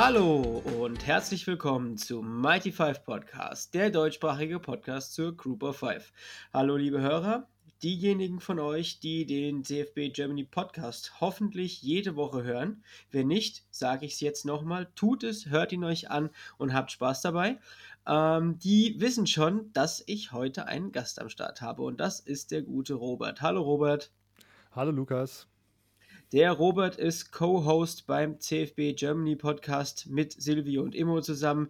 Hallo und herzlich willkommen zu Mighty Five Podcast, der deutschsprachige Podcast zur Group of Five. Hallo liebe Hörer, diejenigen von euch, die den CFB Germany Podcast hoffentlich jede Woche hören. Wenn nicht, sage ich es jetzt nochmal, tut es, hört ihn euch an und habt Spaß dabei. Ähm, die wissen schon, dass ich heute einen Gast am Start habe und das ist der gute Robert. Hallo Robert. Hallo Lukas. Der Robert ist Co-Host beim CFB Germany Podcast mit Silvio und Immo zusammen.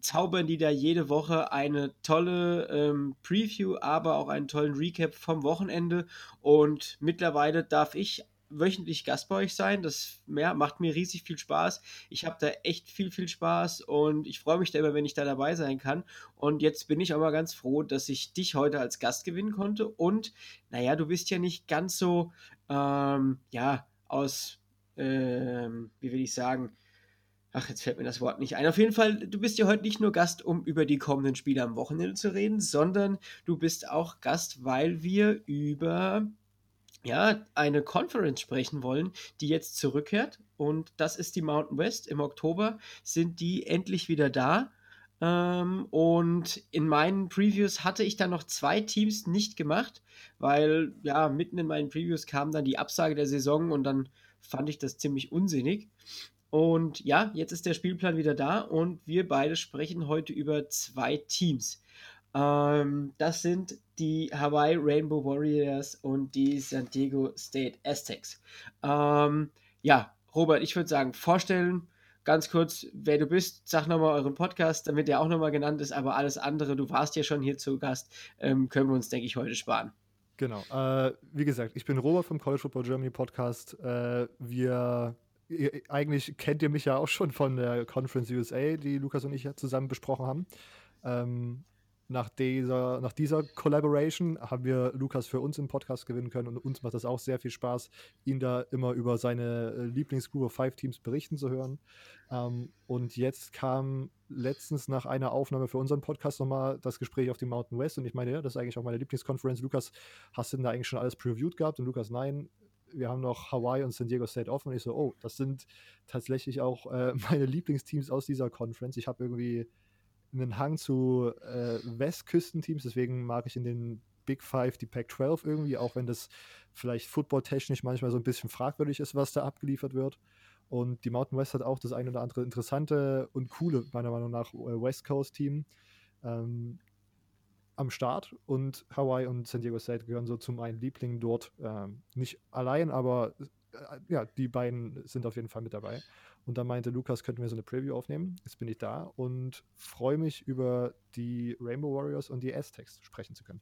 Zaubern die da jede Woche eine tolle ähm, Preview, aber auch einen tollen Recap vom Wochenende. Und mittlerweile darf ich wöchentlich Gast bei euch sein. Das ja, macht mir riesig viel Spaß. Ich habe da echt viel, viel Spaß und ich freue mich da immer, wenn ich da dabei sein kann. Und jetzt bin ich aber ganz froh, dass ich dich heute als Gast gewinnen konnte. Und naja, du bist ja nicht ganz so, ähm, ja, aus, ähm, wie will ich sagen, Ach, jetzt fällt mir das Wort nicht ein. Auf jeden Fall, du bist ja heute nicht nur Gast, um über die kommenden Spiele am Wochenende zu reden, sondern du bist auch Gast, weil wir über ja, eine Conference sprechen wollen, die jetzt zurückkehrt. Und das ist die Mountain West. Im Oktober sind die endlich wieder da. Ähm, und in meinen Previews hatte ich dann noch zwei Teams nicht gemacht, weil ja, mitten in meinen Previews kam dann die Absage der Saison und dann fand ich das ziemlich unsinnig. Und ja, jetzt ist der Spielplan wieder da und wir beide sprechen heute über zwei Teams. Ähm, das sind die Hawaii Rainbow Warriors und die San Diego State Aztecs. Ähm, ja, Robert, ich würde sagen, vorstellen, ganz kurz, wer du bist, sag nochmal euren Podcast, damit der auch nochmal genannt ist, aber alles andere, du warst ja schon hier zu Gast, ähm, können wir uns, denke ich, heute sparen. Genau. Äh, wie gesagt, ich bin Robert vom College Football Germany Podcast. Äh, wir eigentlich kennt ihr mich ja auch schon von der Conference USA, die Lukas und ich ja zusammen besprochen haben. Ähm, nach dieser, nach dieser Collaboration haben wir Lukas für uns im Podcast gewinnen können und uns macht das auch sehr viel Spaß, ihn da immer über seine äh, Lieblingsgroup of Five Teams berichten zu hören. Ähm, und jetzt kam letztens nach einer Aufnahme für unseren Podcast nochmal das Gespräch auf die Mountain West und ich meine, ja, das ist eigentlich auch meine Lieblingskonferenz. Lukas, hast du denn da eigentlich schon alles previewed gehabt? Und Lukas, nein, wir haben noch Hawaii und San Diego State offen. Und ich so, oh, das sind tatsächlich auch äh, meine Lieblingsteams aus dieser Conference. Ich habe irgendwie einen Hang zu äh, Westküstenteams, deswegen mag ich in den Big Five die Pac-12 irgendwie, auch wenn das vielleicht footballtechnisch manchmal so ein bisschen fragwürdig ist, was da abgeliefert wird. Und die Mountain West hat auch das ein oder andere interessante und coole, meiner Meinung nach, äh, West Coast-Team ähm, am Start. Und Hawaii und San Diego State gehören so zu meinen Lieblingen dort. Ähm, nicht allein, aber äh, ja, die beiden sind auf jeden Fall mit dabei. Und dann meinte Lukas, könnten wir so eine Preview aufnehmen. Jetzt bin ich da und freue mich über die Rainbow Warriors und die Aztecs sprechen zu können.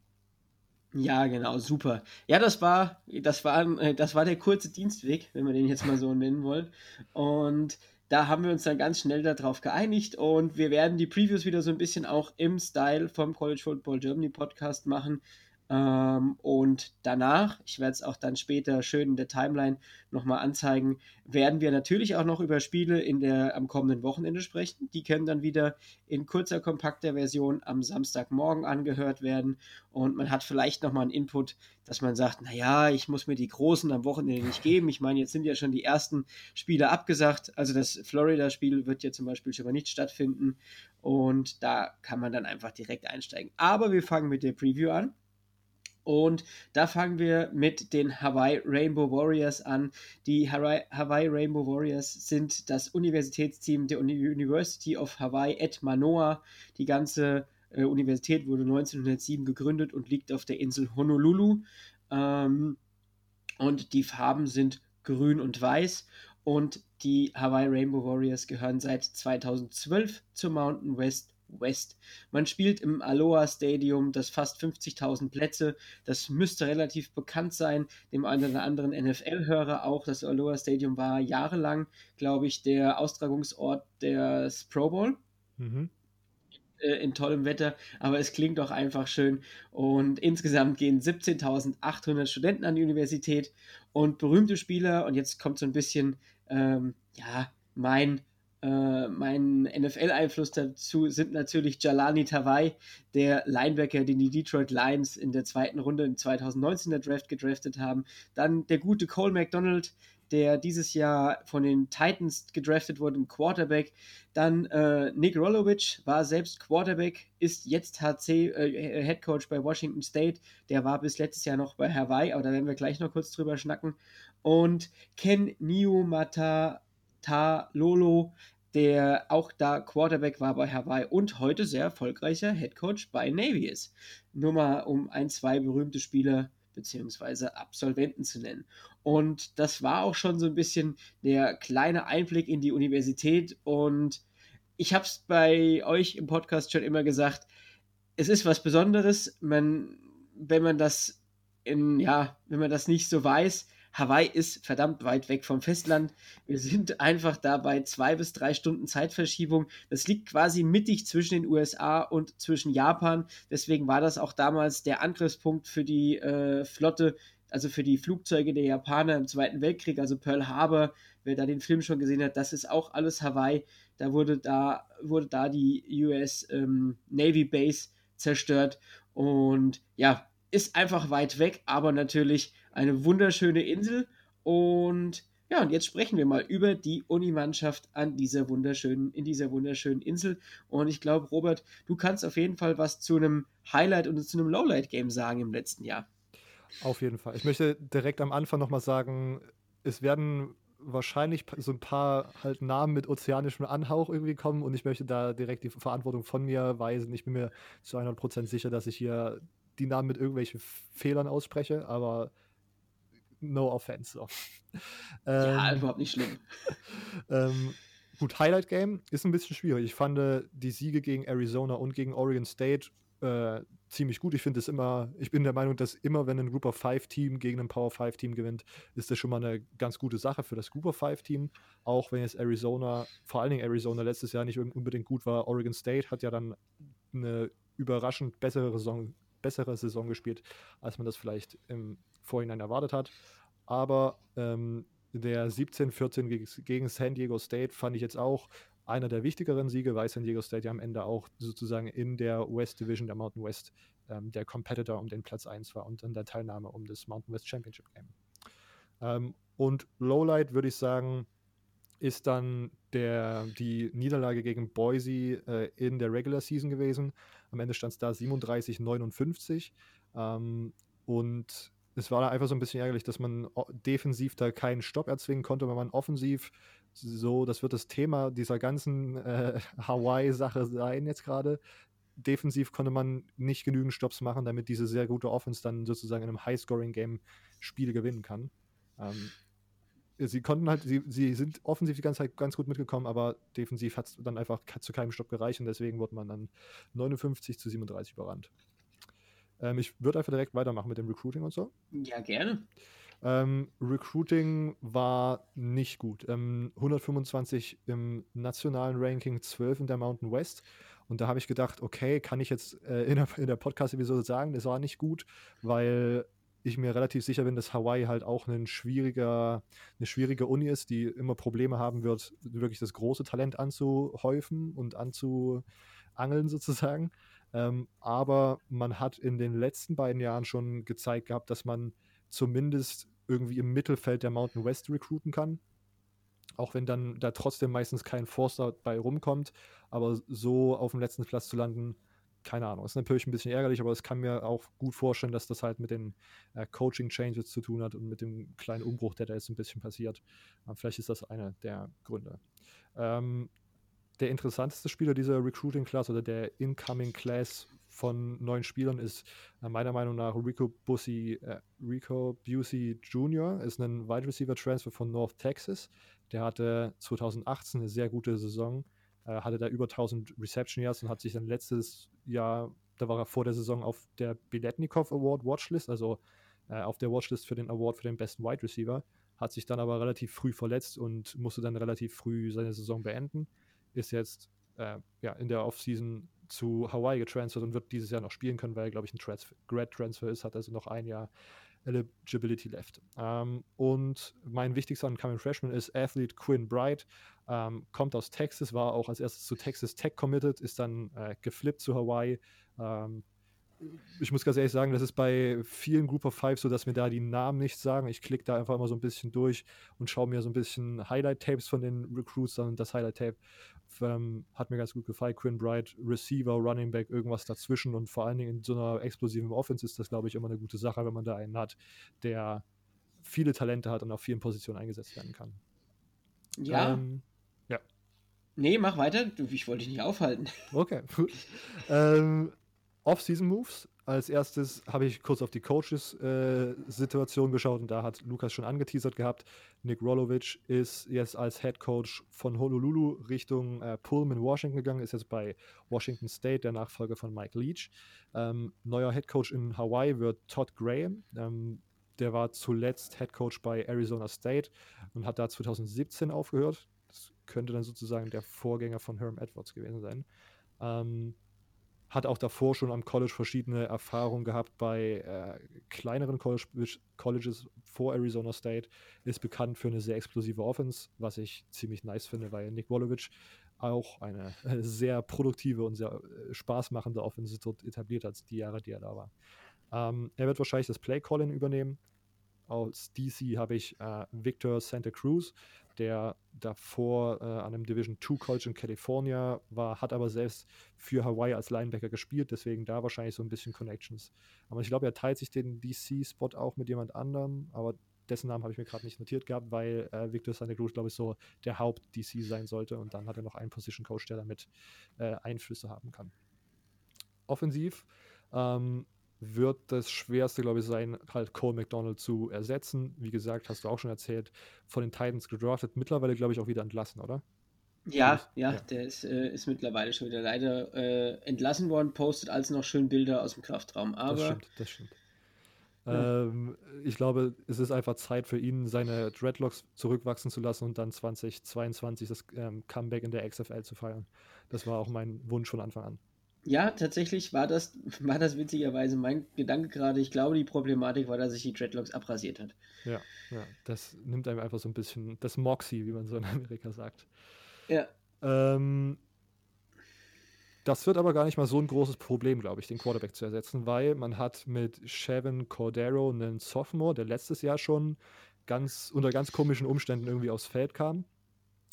Ja, genau, super. Ja, das war, das war, äh, das war der kurze Dienstweg, wenn wir den jetzt mal so nennen wollen. Und da haben wir uns dann ganz schnell darauf geeinigt und wir werden die Previews wieder so ein bisschen auch im Style vom College Football Germany Podcast machen. Ähm, und danach, ich werde es auch dann später schön in der Timeline nochmal anzeigen, werden wir natürlich auch noch über Spiele in der, am kommenden Wochenende sprechen. Die können dann wieder in kurzer, kompakter Version am Samstagmorgen angehört werden. Und man hat vielleicht nochmal einen Input, dass man sagt, naja, ich muss mir die Großen am Wochenende nicht geben. Ich meine, jetzt sind ja schon die ersten Spiele abgesagt. Also das Florida-Spiel wird ja zum Beispiel schon mal nicht stattfinden. Und da kann man dann einfach direkt einsteigen. Aber wir fangen mit der Preview an. Und da fangen wir mit den Hawaii Rainbow Warriors an. Die Hawaii Rainbow Warriors sind das Universitätsteam der University of Hawaii at Manoa. Die ganze äh, Universität wurde 1907 gegründet und liegt auf der Insel Honolulu. Ähm, und die Farben sind grün und weiß. Und die Hawaii Rainbow Warriors gehören seit 2012 zur Mountain West West. Man spielt im Aloha Stadium, das fast 50.000 Plätze. Das müsste relativ bekannt sein, dem einen oder anderen NFL-Hörer auch. Das Aloha Stadium war jahrelang, glaube ich, der Austragungsort des Pro Bowl. Mhm äh, in tollem Wetter, aber es klingt doch einfach schön. Und insgesamt gehen 17.800 Studenten an die Universität und berühmte Spieler. Und jetzt kommt so ein bisschen, ähm, ja, mein Äh, mein NFL-Einfluss dazu sind natürlich Jalani Tawai, der Linebacker, den die Detroit Lions in der zweiten Runde in 2019 der Draft gedraftet haben. Dann der gute Cole McDonald, der dieses Jahr von den Titans gedraftet wurde, ein Quarterback. Dann äh, Nick Rolovic war selbst Quarterback, ist jetzt HC äh, Head Coach bei Washington State. Der war bis letztes Jahr noch bei Hawaii, aber da werden wir gleich noch kurz drüber schnacken. Und Ken Niumata Lolo, der auch da Quarterback war bei Hawaii und heute sehr erfolgreicher Head Coach bei Navy ist. Nur mal um ein, zwei berühmte Spieler beziehungsweise Absolventen zu nennen. Und das war auch schon so ein bisschen der kleine Einblick in die Universität. Und ich habe es bei euch im Podcast schon immer gesagt, es ist was Besonderes, man, wenn man das in, ja, wenn man das nicht so weiß, Hawaii ist verdammt weit weg vom Festland. Wir sind einfach da bei zwei bis drei Stunden Zeitverschiebung. Das liegt quasi mittig zwischen den USA und zwischen Japan. Deswegen war das auch damals der Angriffspunkt für die äh, Flotte, also für die Flugzeuge der Japaner im Zweiten Weltkrieg, also Pearl Harbor. Wer da den Film schon gesehen hat, das ist auch alles Hawaii. Da wurde da, wurde da die US ähm, Navy Base zerstört. Und ja, ist einfach weit weg, aber natürlich eine wunderschöne Insel. Und ja, und jetzt sprechen wir mal über die Unimannschaft an dieser wunderschönen, in dieser wunderschönen Insel. Und ich glaube, Robert, du kannst auf jeden Fall was zu einem Highlight und zu einem Lowlight-Game sagen im letzten Jahr. Auf jeden Fall. Ich möchte direkt am Anfang nochmal sagen, es werden wahrscheinlich so ein paar halt Namen mit ozeanischem Anhauch irgendwie kommen und ich möchte da direkt die Verantwortung von mir weisen. Ich bin mir zu 100% sicher, dass ich hier die Namen mit irgendwelchen Fehlern ausspreche, aber no offense. So. ja, ähm, überhaupt nicht schlimm. ähm, gut, Highlight Game ist ein bisschen schwierig. Ich fand äh, die Siege gegen Arizona und gegen Oregon State äh, ziemlich gut. Ich finde es immer, ich bin der Meinung, dass immer, wenn ein Group of Five Team gegen ein Power Five Team gewinnt, ist das schon mal eine ganz gute Sache für das Group of Five Team. Auch wenn jetzt Arizona, vor allen Dingen Arizona letztes Jahr nicht unbedingt gut war. Oregon State hat ja dann eine überraschend bessere Saison bessere Saison gespielt, als man das vielleicht im Vorhinein erwartet hat. Aber ähm, der 17-14 gegen, San Diego State fand ich jetzt auch einer der wichtigeren Siege, weil San Diego State ja am Ende auch sozusagen in der West Division der Mountain West ähm, der Competitor um den Platz 1 war und in der Teilnahme um das Mountain West Championship Game. Ähm, und Lowlight würde ich sagen, ist dann der, die Niederlage gegen Boise äh, in der Regular Season gewesen. Am Ende stand es da 37, 59. Ähm, und es war einfach so ein bisschen ärgerlich, dass man defensiv da keinen Stopp erzwingen konnte, weil man offensiv so, das wird das Thema dieser ganzen äh, Hawaii-Sache sein jetzt gerade. Defensiv konnte man nicht genügend Stops machen, damit diese sehr gute Offense dann sozusagen in einem High-Scoring-Game Spiele gewinnen kann. Ähm, sie konnten halt, sie, sie sind offensiv die ganze Zeit ganz gut mitgekommen, aber defensiv hat es dann einfach zu keinem Stopp gereicht und deswegen wurde man dann 59 zu 37 überrannt. Ähm, ich würde einfach direkt weitermachen mit dem Recruiting und so. Ja, gerne. Ähm, Recruiting war nicht gut. Ähm, 125 im nationalen Ranking, 12 in der Mountain West. Und da habe ich gedacht, okay, kann ich jetzt äh, in der, in der Podcast-Episode sagen, das war nicht gut, weil ich mir relativ sicher bin, dass Hawaii halt auch ein schwieriger, eine schwierige Uni ist, die immer Probleme haben wird, wirklich das große Talent anzuhäufen und anzuangeln sozusagen. Ähm, aber man hat in den letzten beiden Jahren schon gezeigt gehabt, dass man zumindest irgendwie im Mittelfeld der Mountain West recruiten kann. Auch wenn dann da trotzdem meistens kein Forster bei rumkommt, aber so auf dem letzten Platz zu landen, keine Ahnung, ist natürlich ein bisschen ärgerlich, aber es kann mir auch gut vorstellen, dass das halt mit den äh, Coaching-Changes zu tun hat und mit dem kleinen Umbruch, der da jetzt ein bisschen passiert. Äh, vielleicht ist das einer der Gründe. Ähm, der interessanteste Spieler dieser Recruiting-Class oder der Incoming-Class von neuen Spielern ist äh, meiner Meinung nach Rico Bussi, äh, Rico Busey Jr., ist ein Wide Receiver Transfer von North Texas. Der hatte 2018 eine sehr gute Saison äh, hatte da über 1000 Reception Yards und hat sich dann letztes Jahr, da war er vor der Saison auf der Biletnikov Award Watchlist, also äh, auf der Watchlist für den Award für den besten Wide Receiver, hat sich dann aber relativ früh verletzt und musste dann relativ früh seine Saison beenden. Ist jetzt äh, ja, in der Offseason zu Hawaii getransfert und wird dieses Jahr noch spielen können, weil er, glaube ich, ein Transfer ist, hat also noch ein Jahr Eligibility left. Ähm, und mein wichtigster Incoming Freshman ist Athlete Quinn Bright. Ähm, kommt aus Texas, war auch als erstes zu Texas Tech committed, ist dann äh, geflippt zu Hawaii. Ähm, ich muss ganz ehrlich sagen, das ist bei vielen Group of Five so, dass mir da die Namen nicht sagen. Ich klicke da einfach immer so ein bisschen durch und schaue mir so ein bisschen Highlight-Tapes von den Recruits an. Das Highlight-Tape ähm, hat mir ganz gut gefallen. Quinn Bright, Receiver, Running Back, irgendwas dazwischen. Und vor allen Dingen in so einer explosiven Offense ist das, glaube ich, immer eine gute Sache, wenn man da einen hat, der viele Talente hat und auf vielen Positionen eingesetzt werden kann. Ja. Ähm, ja. Nee, mach weiter. Ich wollte dich nicht aufhalten. Okay, ähm, Off-Season-Moves. Als erstes habe ich kurz auf die Coaches-Situation äh, geschaut und da hat Lukas schon angeteasert gehabt. Nick Rolovic ist jetzt als Head Coach von Honolulu Richtung äh, Pullman, Washington gegangen, ist jetzt bei Washington State, der Nachfolger von Mike Leach. Ähm, neuer Head Coach in Hawaii wird Todd Graham. Ähm, der war zuletzt Head Coach bei Arizona State und hat da 2017 aufgehört. Das könnte dann sozusagen der Vorgänger von Herm Edwards gewesen sein. Ähm, hat auch davor schon am College verschiedene Erfahrungen gehabt bei äh, kleineren College Colleges vor Arizona State, ist bekannt für eine sehr explosive Offense, was ich ziemlich nice finde, weil Nick Wolovic auch eine äh, sehr produktive und sehr äh, spaßmachende Offense dort etabliert hat, die Jahre, die er da war. Ähm, er wird wahrscheinlich das Play-Calling übernehmen. Aus DC habe ich äh, Victor Santa Cruz, der davor äh, an einem Division 2 College in California war, hat aber selbst für Hawaii als Linebacker gespielt, deswegen da wahrscheinlich so ein bisschen Connections. Aber ich glaube, er teilt sich den DC-Spot auch mit jemand anderem, aber dessen Namen habe ich mir gerade nicht notiert gehabt, weil äh, Victor Santa Cruz, glaube ich, so der Haupt-DC sein sollte und dann hat er noch einen Position-Coach, der damit äh, Einflüsse haben kann. Offensiv ähm, wird das Schwerste, glaube ich, sein, halt Cole McDonald zu ersetzen. Wie gesagt, hast du auch schon erzählt, von den Titans gedraftet, mittlerweile, glaube ich, auch wieder entlassen, oder? Ja, ja, ja, der ist, äh, ist mittlerweile schon wieder leider äh, entlassen worden, postet also noch schön Bilder aus dem Kraftraum. Aber das stimmt, das stimmt. Ja. Ähm, ich glaube, es ist einfach Zeit für ihn, seine Dreadlocks zurückwachsen zu lassen und dann 2022 das ähm, Comeback in der XFL zu feiern. Das war auch mein Wunsch von Anfang an. Ja, tatsächlich war das, war das witzigerweise mein Gedanke gerade. Ich glaube, die Problematik war, dass sich die Dreadlocks abrasiert hat. Ja, ja, das nimmt einem einfach so ein bisschen das Moxie, wie man so in Amerika sagt. Ja. Ähm, das wird aber gar nicht mal so ein großes Problem, glaube ich, den Quarterback zu ersetzen, weil man hat mit Chevin Cordero einen Sophomore, der letztes Jahr schon ganz unter ganz komischen Umständen irgendwie aufs Feld kam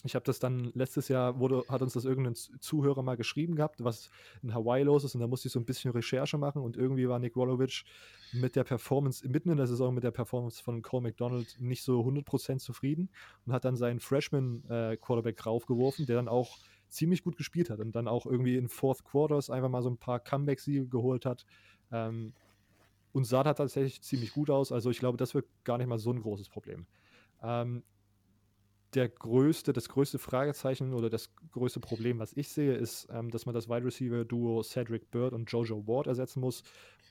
ich habe das dann letztes Jahr wurde, hat uns das irgendein Zuhörer mal geschrieben gehabt, was in Hawaii los ist, und da musste ich so ein bisschen Recherche machen und irgendwie war Nick Rolovic mit der Performance, mitten in der Saison mit der Performance von Cole McDonald nicht so 100% zufrieden und hat dann seinen Freshman-Quarterback äh, raufgeworfen, der dann auch ziemlich gut gespielt hat und dann auch irgendwie in Fourth Quarters einfach mal so ein paar Comeback-Siege geholt hat. Ähm, und sah da tatsächlich ziemlich gut aus. Also ich glaube, das wird gar nicht mal so ein großes Problem. Ähm, der größte, das größte Fragezeichen oder das größte Problem, was ich sehe, ist, ähm, dass man das Wide Receiver Duo Cedric Bird und Jojo Ward ersetzen muss.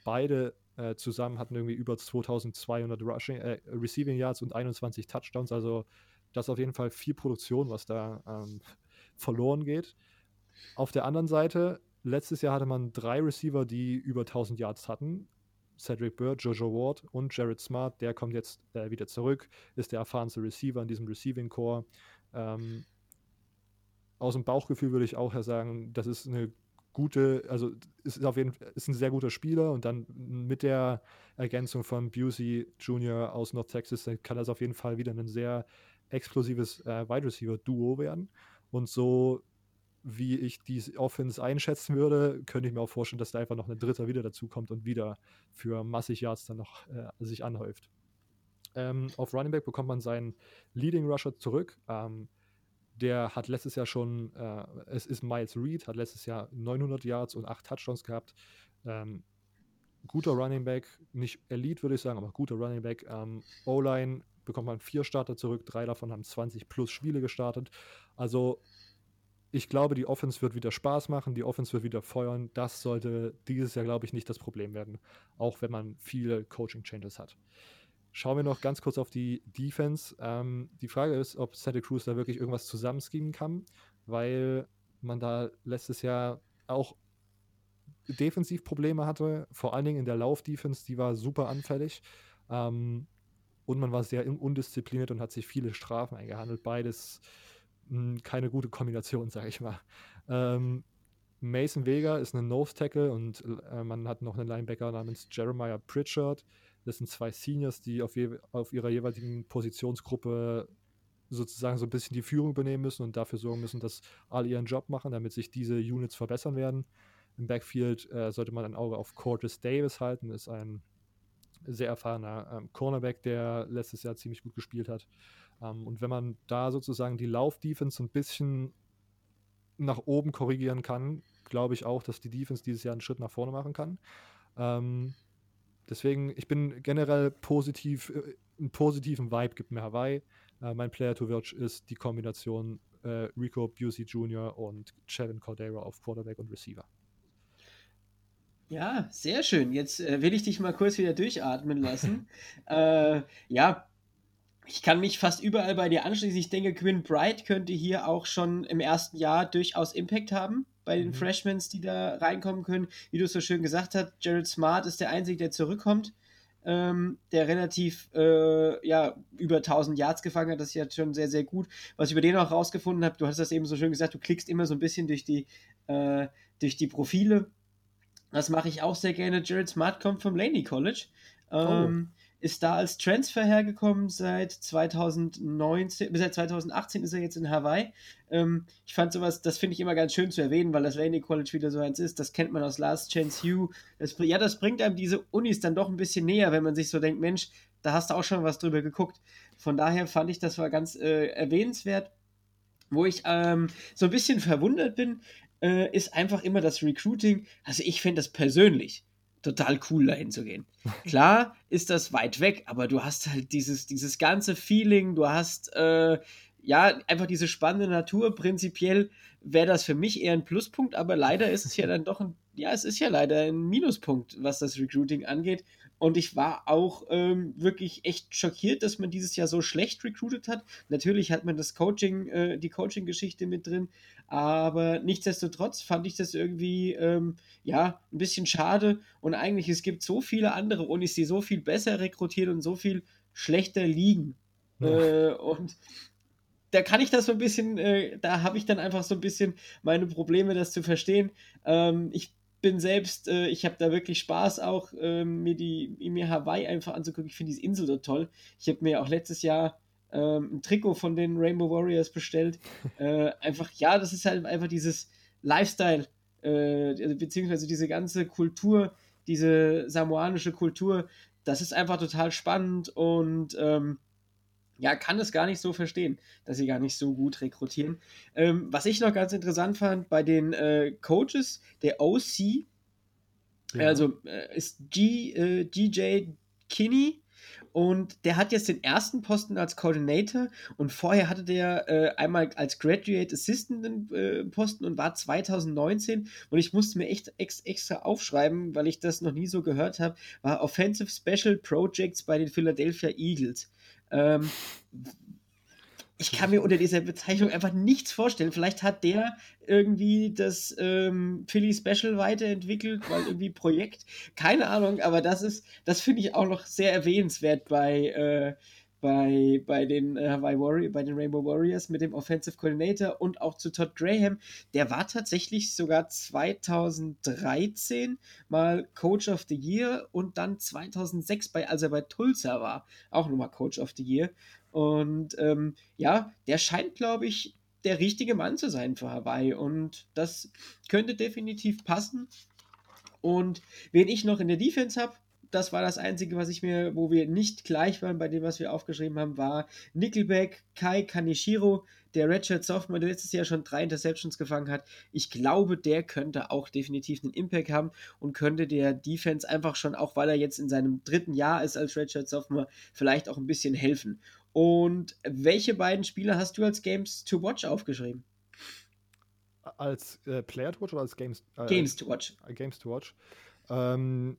Beide äh, zusammen hatten irgendwie über 2200 Rushing, äh, Receiving Yards und 21 Touchdowns. Also das ist auf jeden Fall viel Produktion, was da ähm, verloren geht. Auf der anderen Seite, letztes Jahr hatte man drei Receiver, die über 1000 Yards hatten. Cedric Bird, Jojo Ward und Jared Smart, der kommt jetzt äh, wieder zurück, ist der erfahrenste Receiver in diesem Receiving Core. Ähm, aus dem Bauchgefühl würde ich auch sagen, das ist eine gute, also ist auf jeden Fall ist ein sehr guter Spieler und dann mit der Ergänzung von Busey Jr. aus North Texas kann das auf jeden Fall wieder ein sehr explosives äh, Wide Receiver Duo werden und so wie ich die Offense einschätzen würde, könnte ich mir auch vorstellen, dass da einfach noch ein Dritter wieder dazukommt und wieder für massig Yards dann noch äh, sich anhäuft. Ähm, auf Running Back bekommt man seinen Leading Rusher zurück. Ähm, der hat letztes Jahr schon, äh, es ist Miles Reed, hat letztes Jahr 900 Yards und 8 Touchdowns gehabt. Ähm, guter Running Back, nicht Elite würde ich sagen, aber guter Running Back. Ähm, O-Line bekommt man vier Starter zurück, drei davon haben 20 plus Spiele gestartet. Also ich glaube, die Offense wird wieder Spaß machen, die Offense wird wieder feuern. Das sollte dieses Jahr, glaube ich, nicht das Problem werden, auch wenn man viele Coaching-Changes hat. Schauen wir noch ganz kurz auf die Defense. Ähm, die Frage ist, ob Santa Cruz da wirklich irgendwas zusammenschemen kann, weil man da letztes Jahr auch defensiv Probleme hatte, vor allen Dingen in der Lauf-Defense, die war super anfällig. Ähm, und man war sehr undiszipliniert und hat sich viele Strafen eingehandelt. Beides hm, keine gute Kombination, sage ich mal. Ähm, Mason Vega ist ein Nose Tackle und äh, man hat noch einen Linebacker namens Jeremiah Pritchard. Das sind zwei Seniors, die auf, je, auf ihrer jeweiligen Positionsgruppe sozusagen so ein bisschen die Führung übernehmen müssen und dafür sorgen müssen, dass alle ihren Job machen, damit sich diese Units verbessern werden. Im Backfield äh, sollte man ein Auge auf Cortis Davis halten, ist ein sehr erfahrener ähm, Cornerback, der letztes Jahr ziemlich gut gespielt hat. Ähm, und wenn man da sozusagen die Lauf-Defense ein bisschen nach oben korrigieren kann, glaube ich auch, dass die Defense dieses Jahr einen Schritt nach vorne machen kann. Ähm, deswegen, ich bin generell positiv, äh, einen positiven Vibe gibt mir Hawaii. Äh, mein Player to Watch ist die Kombination äh, Rico Busey Jr. und Chevin Cordero auf Quarterback und Receiver. Ja, sehr schön. Jetzt äh, will ich dich mal kurz wieder durchatmen lassen. äh, ja, ich kann mich fast überall bei dir anschließen. Ich denke, Quinn Bright könnte hier auch schon im ersten Jahr durchaus Impact haben bei den mhm. Freshmans, die da reinkommen können. Wie du es so schön gesagt hast, Gerald Smart ist der Einzige, der zurückkommt, ähm, der relativ äh, ja, über 1000 Yards gefangen hat. Das ist ja schon sehr, sehr gut. Was ich über den auch rausgefunden habe, du hast das eben so schön gesagt, du klickst immer so ein bisschen durch die, äh, durch die Profile das mache ich auch sehr gerne. Jared Smart kommt vom Laney College. Ähm, oh. Ist da als Transfer hergekommen seit 2019, seit 2018 ist er jetzt in Hawaii. Ähm, ich fand sowas, das finde ich immer ganz schön zu erwähnen, weil das Laney College wieder so eins ist. Das kennt man aus Last Chance Hugh. Das, ja, das bringt einem diese Unis dann doch ein bisschen näher, wenn man sich so denkt, Mensch, da hast du auch schon was drüber geguckt. Von daher fand ich, das war ganz äh, erwähnenswert. Wo ich ähm, so ein bisschen verwundert bin, äh, ist einfach immer das Recruiting. Also ich finde das persönlich total cool, dahin zu gehen. Klar ist das weit weg, aber du hast halt dieses, dieses ganze Feeling, du hast äh, ja einfach diese spannende Natur. Prinzipiell wäre das für mich eher ein Pluspunkt, aber leider ist es ja dann doch ein, ja, es ist ja leider ein Minuspunkt, was das Recruiting angeht. Und ich war auch ähm, wirklich echt schockiert, dass man dieses Jahr so schlecht recruited hat. Natürlich hat man das Coaching, äh, die Coaching-Geschichte mit drin, aber nichtsdestotrotz fand ich das irgendwie, ähm, ja, ein bisschen schade. Und eigentlich, es gibt so viele andere Unis, die so viel besser rekrutieren und so viel schlechter liegen. Ja. Äh, und da kann ich das so ein bisschen, äh, da habe ich dann einfach so ein bisschen meine Probleme, das zu verstehen. Ähm, ich bin selbst, äh, ich habe da wirklich Spaß auch, äh, mir die mir Hawaii einfach anzugucken. Ich finde diese Insel so toll. Ich habe mir auch letztes Jahr ähm, ein Trikot von den Rainbow Warriors bestellt. äh, einfach, ja, das ist halt einfach dieses Lifestyle, äh, also beziehungsweise diese ganze Kultur, diese samoanische Kultur. Das ist einfach total spannend und ähm, ja, kann es gar nicht so verstehen, dass sie gar nicht so gut rekrutieren. Ähm, was ich noch ganz interessant fand bei den äh, Coaches, der OC, ja. also äh, ist G, äh, GJ Kinney und der hat jetzt den ersten Posten als Coordinator und vorher hatte der äh, einmal als Graduate Assistant den äh, Posten und war 2019 und ich musste mir echt ex extra aufschreiben, weil ich das noch nie so gehört habe, war Offensive Special Projects bei den Philadelphia Eagles. Ähm, ich kann mir unter dieser Bezeichnung einfach nichts vorstellen. Vielleicht hat der irgendwie das ähm, Philly Special weiterentwickelt, weil irgendwie Projekt, keine Ahnung, aber das ist, das finde ich auch noch sehr erwähnenswert bei, äh, bei, bei den äh, bei den Rainbow Warriors mit dem Offensive Coordinator und auch zu Todd Graham. Der war tatsächlich sogar 2013 mal Coach of the Year und dann 2006 bei, als er bei Tulsa war, auch nochmal Coach of the Year. Und ähm, ja, der scheint, glaube ich, der richtige Mann zu sein für Hawaii. Und das könnte definitiv passen. Und wen ich noch in der Defense habe, das war das Einzige, was ich mir, wo wir nicht gleich waren bei dem, was wir aufgeschrieben haben, war Nickelback, Kai Kanishiro, der Redshirt Sophomore, der letztes Jahr schon drei Interceptions gefangen hat. Ich glaube, der könnte auch definitiv einen Impact haben und könnte der Defense einfach schon, auch weil er jetzt in seinem dritten Jahr ist als Redshirt Sophomore, vielleicht auch ein bisschen helfen. Und welche beiden Spieler hast du als Games to Watch aufgeschrieben? Als äh, Player to Watch oder als Games? Äh, Games to Watch. Games to Watch. Ähm,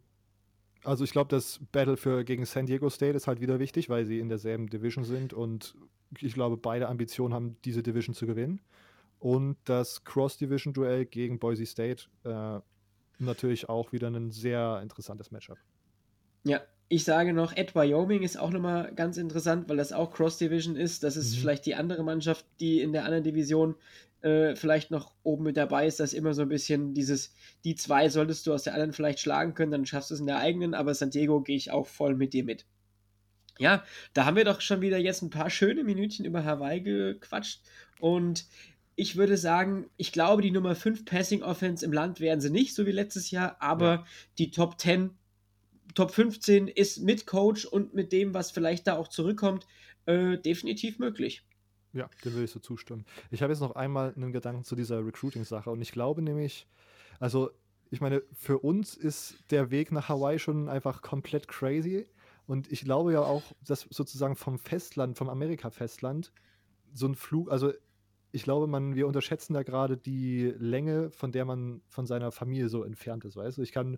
also ich glaube, das Battle für gegen San Diego State ist halt wieder wichtig, weil sie in derselben Division sind und ich glaube, beide Ambitionen haben, diese Division zu gewinnen. Und das Cross-Division-Duell gegen Boise State äh, natürlich auch wieder ein sehr interessantes Matchup. Ja, ich sage noch, Ed Wyoming ist auch nochmal ganz interessant, weil das auch Cross-Division ist. Das ist mhm. vielleicht die andere Mannschaft, die in der anderen Division äh, vielleicht noch oben mit dabei ist. Das ist immer so ein bisschen dieses, die zwei solltest du aus der anderen vielleicht schlagen können, dann schaffst du es in der eigenen, aber San Diego gehe ich auch voll mit dir mit. Ja, da haben wir doch schon wieder jetzt ein paar schöne Minütchen über Hawaii gequatscht und ich würde sagen, ich glaube, die Nummer 5 Passing Offense im Land werden sie nicht, so wie letztes Jahr, aber ja. die Top 10, Top 15 ist mit Coach und mit dem, was vielleicht da auch zurückkommt, äh, definitiv möglich. Ja, dem würde ich so zustimmen. Ich habe jetzt noch einmal einen Gedanken zu dieser Recruiting-Sache und ich glaube nämlich, also ich meine, für uns ist der Weg nach Hawaii schon einfach komplett crazy und ich glaube ja auch, dass sozusagen vom Festland, vom Amerika-Festland, so ein Flug, also ich glaube, man, wir unterschätzen da gerade die Länge, von der man von seiner Familie so entfernt ist, weißt du? Ich kann,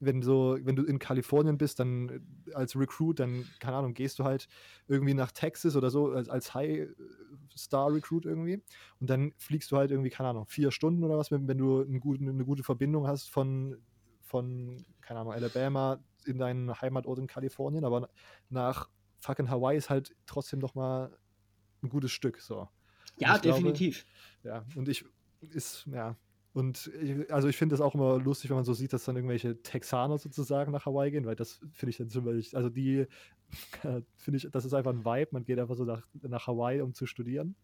wenn so, wenn du in Kalifornien bist, dann äh, als Recruit, dann, keine Ahnung, gehst du halt irgendwie nach Texas oder so, als, als High-Star-Recruit irgendwie. Und dann fliegst du halt irgendwie, keine Ahnung, vier Stunden oder was, wenn, wenn du eine gute, eine gute Verbindung hast von, von, keine Ahnung, Alabama in deinen Heimatort in Kalifornien. Aber nach fucking Hawaii ist halt trotzdem noch mal ein gutes Stück, so. Ja, definitiv. Glaube, ja, und ich ist, ja, und ich, also ich finde das auch immer lustig, wenn man so sieht, dass dann irgendwelche Texaner sozusagen nach Hawaii gehen, weil das finde ich dann ziemlich, also die, finde ich, das ist einfach ein Vibe, man geht einfach so nach, nach Hawaii, um zu studieren.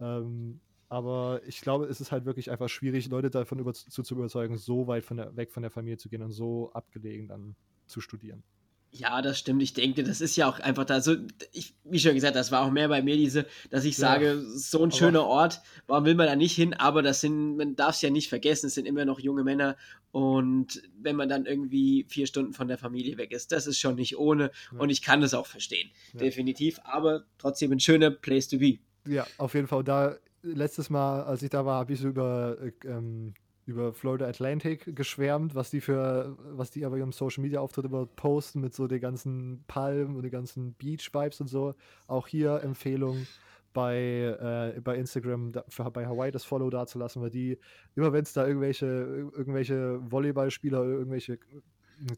Ähm, aber ich glaube, es ist halt wirklich einfach schwierig, Leute davon über, zu, zu überzeugen, so weit von der, weg von der Familie zu gehen und so abgelegen dann zu studieren. Ja, das stimmt. Ich denke, das ist ja auch einfach da so, ich, wie schon gesagt, das war auch mehr bei mir diese, dass ich ja, sage, so ein schöner Ort, warum will man da nicht hin? Aber das sind, man darf es ja nicht vergessen, es sind immer noch junge Männer und wenn man dann irgendwie vier Stunden von der Familie weg ist, das ist schon nicht ohne ja. und ich kann das auch verstehen, ja. definitiv. Aber trotzdem ein schöner Place to be. Ja, auf jeden Fall. Da letztes Mal, als ich da war, habe ich so über äh, ähm, über Florida Atlantic geschwärmt, was die für, was die aber ihrem Social Media Auftritt immer posten mit so den ganzen Palmen und den ganzen Beach Vibes und so. Auch hier Empfehlung bei, äh, bei Instagram für, bei Hawaii das Follow da zu lassen, weil die, immer wenn es da irgendwelche, irgendwelche Volleyballspieler, irgendwelche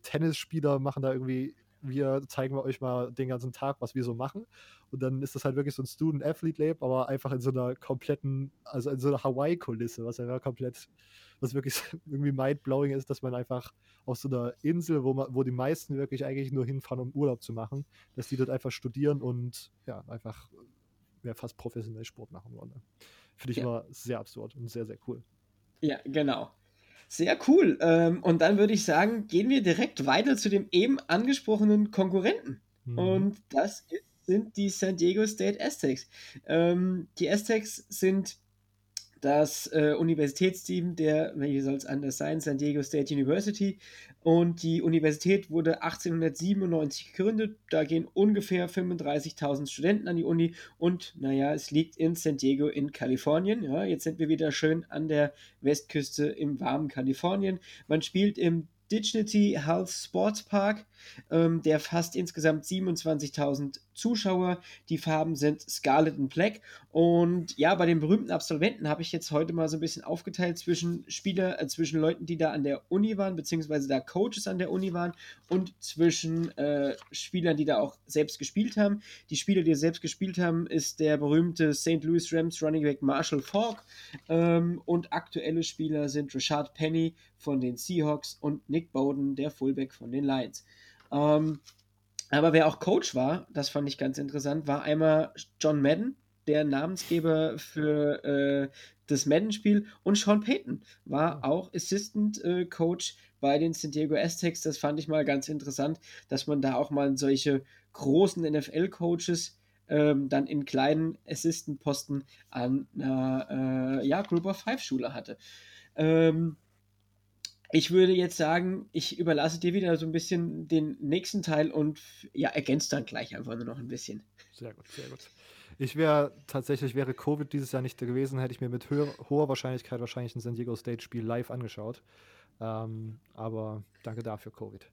Tennisspieler machen da irgendwie wir zeigen wir euch mal den ganzen Tag, was wir so machen. Und dann ist das halt wirklich so ein Student-Athlete-Lab, aber einfach in so einer kompletten, also in so einer Hawaii-Kulisse, was ja komplett, was wirklich irgendwie mind-blowing ist, dass man einfach auf so einer Insel, wo, man, wo die meisten wirklich eigentlich nur hinfahren, um Urlaub zu machen, dass die dort einfach studieren und ja, einfach ja, fast professionell Sport machen wollen. Finde ich ja. immer sehr absurd und sehr, sehr cool. Ja, genau. Sehr cool. Ähm, und dann würde ich sagen, gehen wir direkt weiter zu dem eben angesprochenen Konkurrenten. Mhm. Und das sind die San Diego State Aztecs. Ähm, die Aztecs sind das äh, Universitätsteam der, wie soll es anders sein, San Diego State University. Und die Universität wurde 1897 gegründet. Da gehen ungefähr 35.000 Studenten an die Uni. Und naja, es liegt in San Diego in Kalifornien. Ja, jetzt sind wir wieder schön an der Westküste im warmen Kalifornien. Man spielt im Dignity Health Sports Park. Ähm, der fasst insgesamt 27.000 Zuschauer. Die Farben sind Scarlet und Black. Und ja, bei den berühmten Absolventen habe ich jetzt heute mal so ein bisschen aufgeteilt zwischen Spieler, äh, zwischen Leuten, die da an der Uni waren, beziehungsweise da Coaches an der Uni waren und zwischen äh, Spielern, die da auch selbst gespielt haben. Die Spieler, die selbst gespielt haben, ist der berühmte St. Louis Rams Running Back Marshall Falk. Ähm, und aktuelle Spieler sind Richard Penny von den Seahawks und Nick Bowden, der Fullback von den Lions. Ähm, aber wer auch Coach war, das fand ich ganz interessant, war einmal John Madden, der Namensgeber für äh, das Madden-Spiel, und Sean Payton war auch Assistant äh, Coach bei den San Diego Aztecs. Das fand ich mal ganz interessant, dass man da auch mal solche großen NFL-Coaches ähm, dann in kleinen Assistant-Posten an einer äh, ja, Group of Five Schule hatte. Ähm, ich würde jetzt sagen, ich überlasse dir wieder so ein bisschen den nächsten Teil und ja, ergänzt dann gleich einfach nur noch ein bisschen. Sehr gut, sehr gut. Ich wäre tatsächlich, wäre Covid dieses Jahr nicht gewesen, hätte ich mir mit höher, hoher Wahrscheinlichkeit wahrscheinlich ein San Diego State Spiel live angeschaut. Ähm, aber danke dafür, Covid.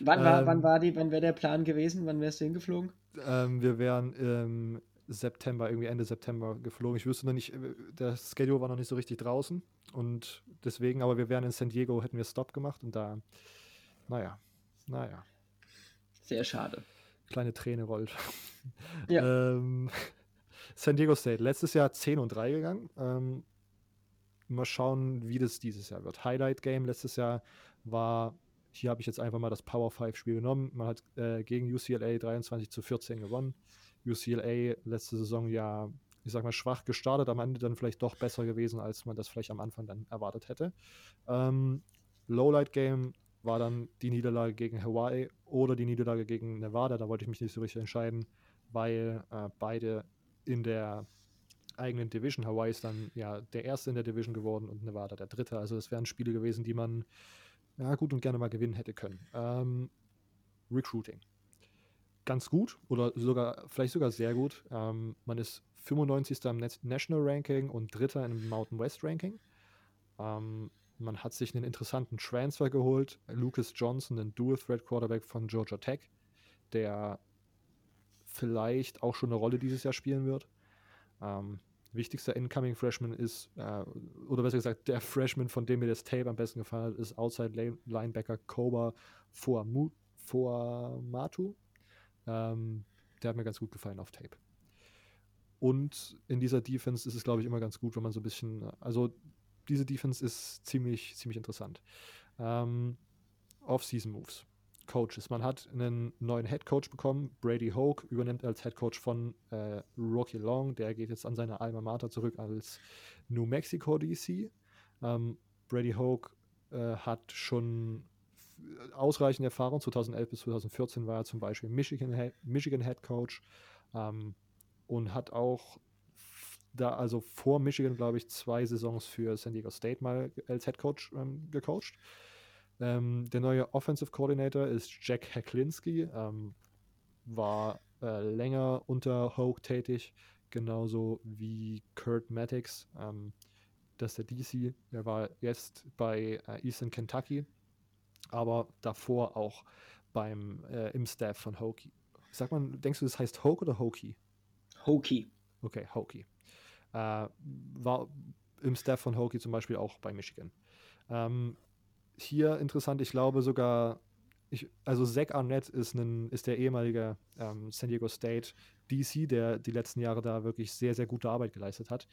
Wann war, ähm, wann war die, wann wäre der Plan gewesen? Wann wärst du hingeflogen? Ähm, wir wären im September, irgendwie Ende September geflogen. Ich wüsste noch nicht, äh, der Schedule war noch nicht so richtig draußen und deswegen, aber wir wären in San Diego, hätten wir Stop gemacht und da, naja. naja. Sehr schade. Kleine Träne rollt. Ja. ähm, San Diego State, letztes Jahr 10 und 3 gegangen. Ähm, mal schauen, wie das dieses Jahr wird. Highlight Game letztes Jahr war, hier habe ich jetzt einfach mal das Power 5 Spiel genommen. Man hat äh, gegen UCLA 23 zu 14 gewonnen. UCLA letzte Saison ja, ich sag mal, schwach gestartet, am Ende dann vielleicht doch besser gewesen, als man das vielleicht am Anfang dann erwartet hätte. Ähm, Lowlight Game war dann die Niederlage gegen Hawaii oder die Niederlage gegen Nevada. Da wollte ich mich nicht so richtig entscheiden, weil äh, beide in der eigenen Division. Hawaii ist dann ja der erste in der Division geworden und Nevada der dritte. Also es wären Spiele gewesen, die man ja gut und gerne mal gewinnen hätte können. Ähm, Recruiting. Ganz gut oder sogar, vielleicht sogar sehr gut. Ähm, man ist 95. im National Ranking und Dritter im Mountain West Ranking. Ähm, man hat sich einen interessanten Transfer geholt. Lucas Johnson, ein Dual Threat Quarterback von Georgia Tech, der vielleicht auch schon eine Rolle dieses Jahr spielen wird. Ähm, wichtigster Incoming Freshman ist, äh, oder besser gesagt, der Freshman, von dem mir das Tape am besten gefallen hat, ist Outside Linebacker Koba Fuamatu. Ähm, der hat mir ganz gut gefallen auf Tape. Und in dieser Defense ist es, glaube ich, immer ganz gut, wenn man so ein bisschen, also diese Defense ist ziemlich, ziemlich interessant. Ähm, Off-Season-Moves. Coaches. Man hat einen neuen Head Coach bekommen. Brady Hoke übernimmt als Head Coach von äh, Rocky Long. Der geht jetzt an seine Alma Mater zurück als New Mexico DC. Ähm, Brady Hoke äh, hat schon ausreichend Erfahrung. 2011 bis 2014 war er zum Beispiel Michigan, Michigan Head Coach ähm, und hat auch da also vor Michigan, glaube ich, zwei Saisons für San Diego State mal als Head Coach ähm, gecoacht. Ähm, der neue Offensive Coordinator ist Jack Heklinski, ähm, war äh, länger unter Hoke tätig, genauso wie Kurt Maddox. Ähm, das ist der DC, der war jetzt bei äh, Eastern Kentucky, aber davor auch beim äh, im Staff von Hokie. Sag mal, denkst du, das heißt Hoke oder Hokie? Hokie. Okay, Hokie. Äh, war im Staff von Hokie zum Beispiel auch bei Michigan. Ähm, hier interessant, ich glaube sogar, ich, also Zach Arnett ist, ein, ist der ehemalige ähm, San Diego State DC, der die letzten Jahre da wirklich sehr, sehr gute Arbeit geleistet hat.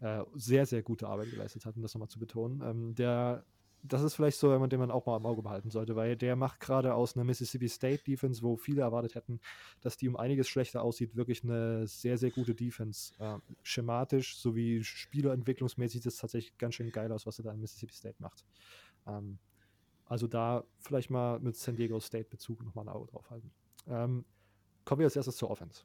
Äh, sehr, sehr gute Arbeit geleistet hat, um das nochmal zu betonen. Ähm, der das ist vielleicht so jemand, den man auch mal im Auge behalten sollte, weil der macht gerade aus einer Mississippi State Defense, wo viele erwartet hätten, dass die um einiges schlechter aussieht, wirklich eine sehr, sehr gute Defense. Äh, schematisch sowie spielerentwicklungsmäßig sieht es tatsächlich ganz schön geil aus, was er da in Mississippi State macht. Ähm, also da vielleicht mal mit San Diego State Bezug nochmal ein Auge drauf halten. Ähm, kommen wir als erstes zur Offense.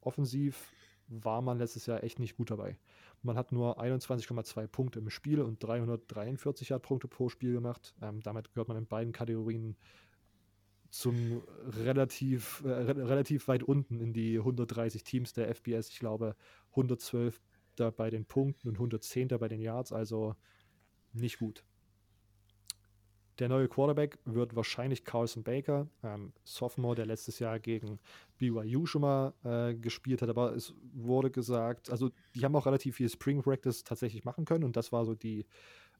Offensiv war man letztes Jahr echt nicht gut dabei. Man hat nur 21,2 Punkte im Spiel und 343 Punkte pro Spiel gemacht. Ähm, damit gehört man in beiden Kategorien zum relativ, äh, re relativ weit unten in die 130 Teams der FBS. Ich glaube 112 da bei den Punkten und 110 da bei den Yards, also nicht gut. Der neue Quarterback wird wahrscheinlich Carlson Baker, ähm, Sophomore, der letztes Jahr gegen BYU schon mal äh, gespielt hat. Aber es wurde gesagt, also die haben auch relativ viel Spring Practice tatsächlich machen können und das war so die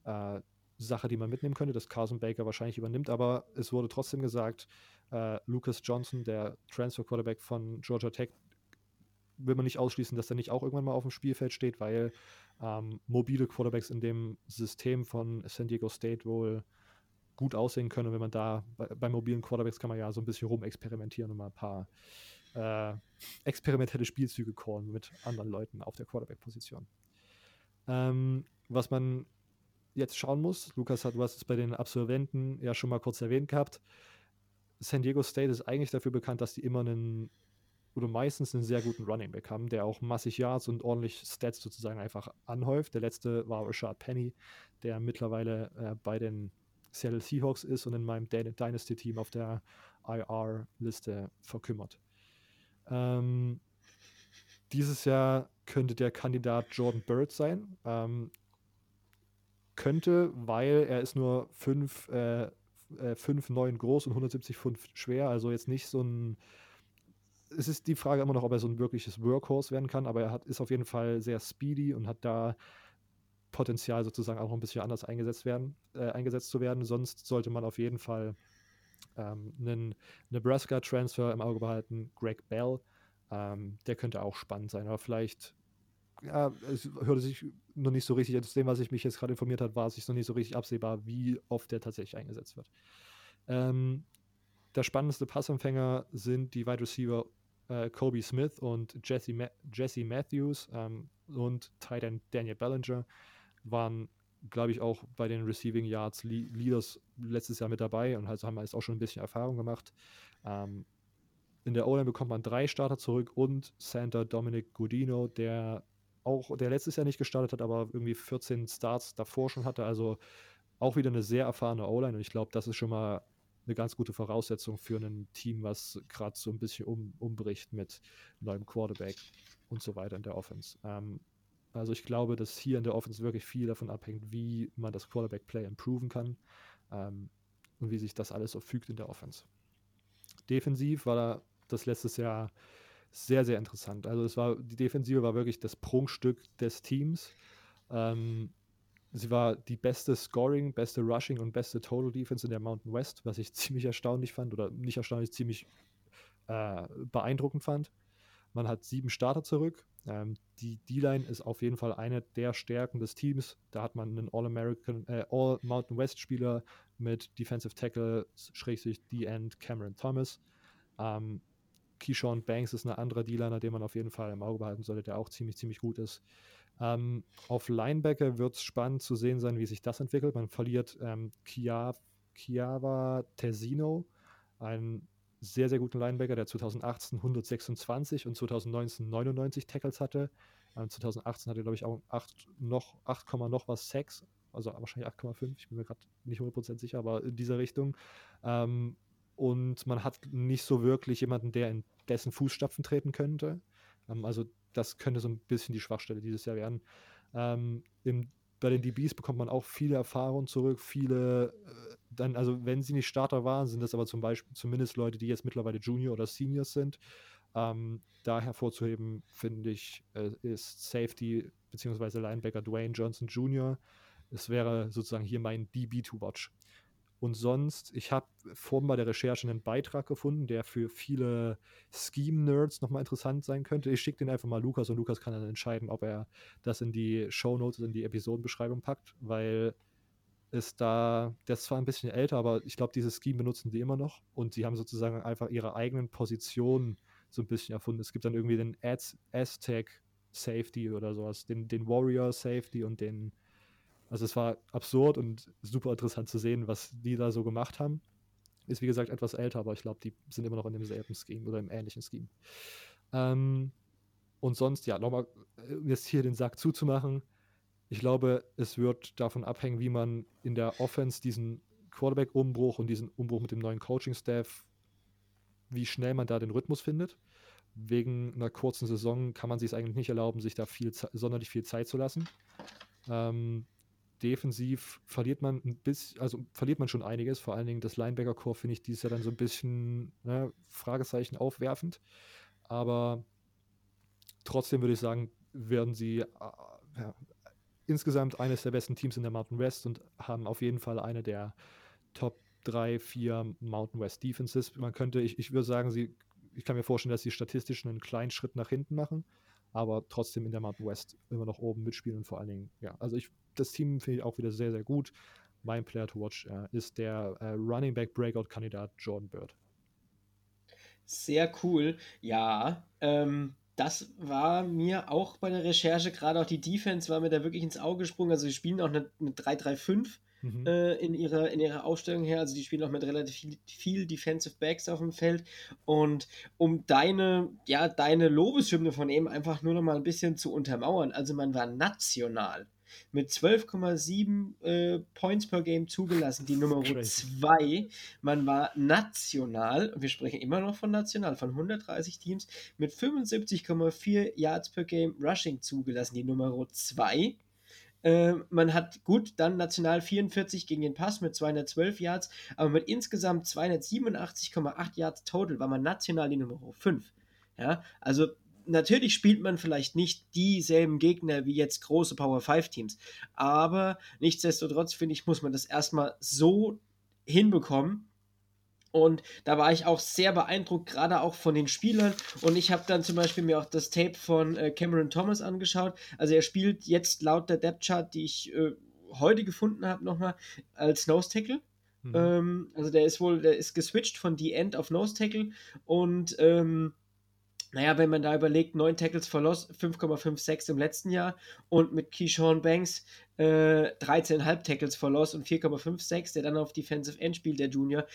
äh, Sache, die man mitnehmen könnte, dass Carlson Baker wahrscheinlich übernimmt. Aber es wurde trotzdem gesagt, äh, Lucas Johnson, der Transfer Quarterback von Georgia Tech, will man nicht ausschließen, dass er nicht auch irgendwann mal auf dem Spielfeld steht, weil ähm, mobile Quarterbacks in dem System von San Diego State wohl gut aussehen können. Wenn man da bei, bei, mobilen Quarterbacks kann man ja so ein bisschen rumexperimentieren und mal ein paar äh, experimentelle Spielzüge callen mit anderen Leuten auf der Quarterback-Position. Ähm, was man jetzt schauen muss, Lukas hat, du hast es bei den Absolventen ja schon mal kurz erwähnt gehabt. San Diego State ist eigentlich dafür bekannt, dass die immer einen oder meistens einen sehr guten Running Back haben, der auch massig Yards und ordentlich Stats sozusagen einfach anhäuft. Der letzte war Rashad Penny, der mittlerweile äh, bei den Seattle Seahawks ist und in meinem Dynasty-Team auf der IR-Liste verkümmert. Ähm, dieses Jahr könnte der Kandidat Jordan Bird sein. Ähm, könnte, weil er ist nur 5, äh, 5, 9 groß und 170 Pfund schwer, also jetzt nicht so ein es ist die Frage immer noch, ob er so ein wirkliches Workhorse werden kann, aber er hat, ist auf jeden Fall sehr speedy und hat da Potenzial sozusagen auch noch ein bisschen anders eingesetzt werden, äh, eingesetzt zu werden. Sonst sollte man auf jeden Fall ähm, einen Nebraska-Transfer im Auge behalten, Greg Bell. Ähm, der könnte auch spannend sein, aber vielleicht, ja, es hörte sich noch nicht so richtig, aus dem, was ich mich jetzt gerade informiert habe, war es sich noch nicht so richtig absehbar, wie oft der tatsächlich eingesetzt wird. Ähm, der spannendste Passempfänger sind die Wide Receiver äh, Kobe Smith und Jesse, Ma Jesse Matthews ähm, und Tight End Daniel Bellinger waren glaube ich, auch bei den Receiving Yards Leaders letztes Jahr mit dabei und also haben jetzt auch schon ein bisschen Erfahrung gemacht. Ähm, in der O-Line bekommt man drei Starter zurück und Santa Dominic Godino, der auch, der letztes Jahr nicht gestartet hat, aber irgendwie 14 Starts davor schon hatte. Also auch wieder eine sehr erfahrene O-Line und ich glaube, das ist schon mal eine ganz gute Voraussetzung für ein Team, was gerade so ein bisschen um, umbricht mit neuem Quarterback und so weiter in der Offense. Ähm, also ich glaube, dass hier in der Offense wirklich viel davon abhängt, wie man das Quarterback-Play improven kann ähm, und wie sich das alles so fügt in der Offense. Defensiv war da das letztes Jahr sehr, sehr interessant. Also es war, die Defensive war wirklich das Prunkstück des Teams. Ähm, sie war die beste Scoring, beste Rushing und beste Total Defense in der Mountain West, was ich ziemlich erstaunlich fand oder nicht erstaunlich, ziemlich äh, beeindruckend fand. Man hat sieben Starter zurück. Ähm, die D-Line ist auf jeden Fall eine der Stärken des Teams. Da hat man einen All-American, äh, All-Mountain West-Spieler mit Defensive Tackle, Schrägsicht D-End Cameron Thomas. Ähm, Keyshawn Banks ist ein anderer D-Liner, den man auf jeden Fall im Auge behalten sollte, der auch ziemlich, ziemlich gut ist. Ähm, auf Linebacker wird es spannend zu sehen sein, wie sich das entwickelt. Man verliert ähm, Chiava Tesino, ein sehr, sehr guten Linebacker, der 2018 126 und 2019 99 Tackles hatte. Ähm, 2018 hatte, glaube ich, auch 8 noch, 8, noch was Sex, also wahrscheinlich 8,5, ich bin mir gerade nicht 100% sicher, aber in dieser Richtung. Ähm, und man hat nicht so wirklich jemanden, der in dessen Fußstapfen treten könnte. Ähm, also das könnte so ein bisschen die Schwachstelle dieses Jahr werden. Ähm, bei den DBs bekommt man auch viele Erfahrungen zurück, viele äh, dann, also wenn sie nicht Starter waren, sind das aber zum Beispiel zumindest Leute, die jetzt mittlerweile Junior oder Seniors sind. Ähm, da hervorzuheben, finde ich, äh, ist Safety bzw. Linebacker Dwayne Johnson Jr. Es wäre sozusagen hier mein DB to watch. Und sonst, ich habe vorhin bei der Recherche einen Beitrag gefunden, der für viele Scheme-Nerds nochmal interessant sein könnte. Ich schicke den einfach mal Lukas und Lukas kann dann entscheiden, ob er das in die Show Notes, in die Episodenbeschreibung packt, weil ist da, der ist zwar ein bisschen älter, aber ich glaube, dieses Scheme benutzen die immer noch und sie haben sozusagen einfach ihre eigenen Positionen so ein bisschen erfunden. Es gibt dann irgendwie den Az Aztec Safety oder sowas, den, den Warrior Safety und den, also es war absurd und super interessant zu sehen, was die da so gemacht haben. Ist wie gesagt etwas älter, aber ich glaube, die sind immer noch in demselben Scheme oder im ähnlichen Scheme. Ähm, und sonst, ja, nochmal, äh, jetzt hier den Sack zuzumachen, ich glaube, es wird davon abhängen, wie man in der Offense diesen Quarterback-Umbruch und diesen Umbruch mit dem neuen Coaching-Staff, wie schnell man da den Rhythmus findet. Wegen einer kurzen Saison kann man sich es eigentlich nicht erlauben, sich da viel, sonderlich viel Zeit zu lassen. Ähm, defensiv verliert man ein bisschen, also verliert man schon einiges. Vor allen Dingen das Linebacker-Core finde ich dieses Jahr dann so ein bisschen ne, Fragezeichen aufwerfend. Aber trotzdem würde ich sagen, werden sie äh, ja, insgesamt eines der besten Teams in der Mountain West und haben auf jeden Fall eine der Top 3, 4 Mountain West Defenses. Man könnte, ich, ich würde sagen, sie, ich kann mir vorstellen, dass sie statistisch einen kleinen Schritt nach hinten machen, aber trotzdem in der Mountain West immer noch oben mitspielen und vor allen Dingen, ja, also ich, das Team finde ich auch wieder sehr, sehr gut. Mein Player to watch äh, ist der äh, Running Back Breakout Kandidat Jordan Bird. Sehr cool, ja. Ähm, das war mir auch bei der Recherche, gerade auch die Defense war mir da wirklich ins Auge gesprungen. Also, sie spielen auch eine, eine 3-3-5 mhm. äh, in, ihrer, in ihrer Aufstellung her. Also, die spielen auch mit relativ viel, viel, Defensive Backs auf dem Feld. Und um deine, ja, deine Lobeshymne von eben einfach nur noch mal ein bisschen zu untermauern, also, man war national mit 12,7 äh, Points per Game zugelassen, die Nummer 2. Man war national, wir sprechen immer noch von national, von 130 Teams, mit 75,4 Yards per Game Rushing zugelassen, die Nummer 2. Äh, man hat gut dann national 44 gegen den Pass mit 212 Yards, aber mit insgesamt 287,8 Yards total war man national die Nummer 5. Ja, also natürlich spielt man vielleicht nicht dieselben Gegner wie jetzt große Power 5 Teams, aber nichtsdestotrotz finde ich, muss man das erstmal so hinbekommen Und da war ich auch sehr beeindruckt, gerade auch von den Spielern. Und ich habe dann zum Beispiel mir auch das Tape von äh, Cameron Thomas angeschaut. Also er spielt jetzt laut der Depth Chart, die ich äh, heute gefunden habe, nochmal als Nose Tackle. Mhm. Ähm, also der ist wohl, der ist geswitcht von die End auf Nose Tackle und ähm, naja, wenn man da überlegt, 9 Tackles for Loss, 5,56 im letzten Jahr und mit Keyshawn Banks äh, 13,5 Tackles for Loss und 4,56, der dann auf Defensive End spielt, der Junior,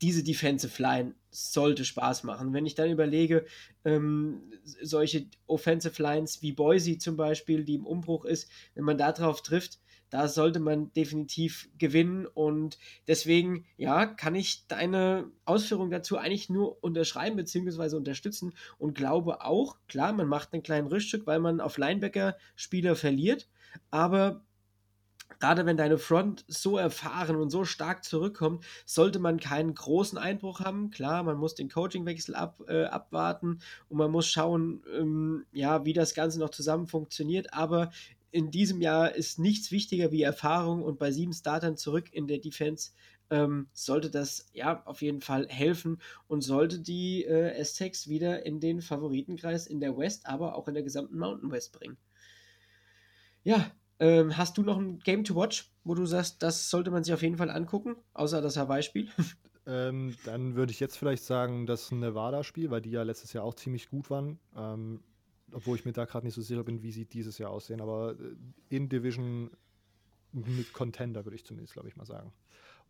diese Defensive Line sollte Spaß machen. Wenn ich dann überlege, ähm, solche Offensive Lines wie Boise zum Beispiel, die im Umbruch ist, wenn man da drauf trifft, da sollte man definitiv gewinnen und deswegen, ja, kann ich deine Ausführung dazu eigentlich nur unterschreiben bzw. unterstützen und glaube auch, klar, man macht einen kleinen Rückstück, weil man auf Linebacker Spieler verliert, aber gerade wenn deine Front so erfahren und so stark zurückkommt, sollte man keinen großen Einbruch haben. Klar, man muss den Coachingwechsel ab, äh, abwarten und man muss schauen, ähm, ja, wie das Ganze noch zusammen funktioniert. Aber in diesem Jahr ist nichts wichtiger wie Erfahrung und bei sieben Startern zurück in der Defense ähm, sollte das ja auf jeden Fall helfen und sollte die äh, Aztecs wieder in den Favoritenkreis in der West, aber auch in der gesamten Mountain West bringen. Ja, ähm, hast du noch ein Game to Watch, wo du sagst, das sollte man sich auf jeden Fall angucken, außer das Hawaii-Spiel? Ähm, dann würde ich jetzt vielleicht sagen, das Nevada-Spiel, weil die ja letztes Jahr auch ziemlich gut waren. Ähm, obwohl ich mir da gerade nicht so sicher bin, wie sie dieses Jahr aussehen. Aber äh, in Division mit Contender, würde ich zumindest, glaube ich, mal sagen.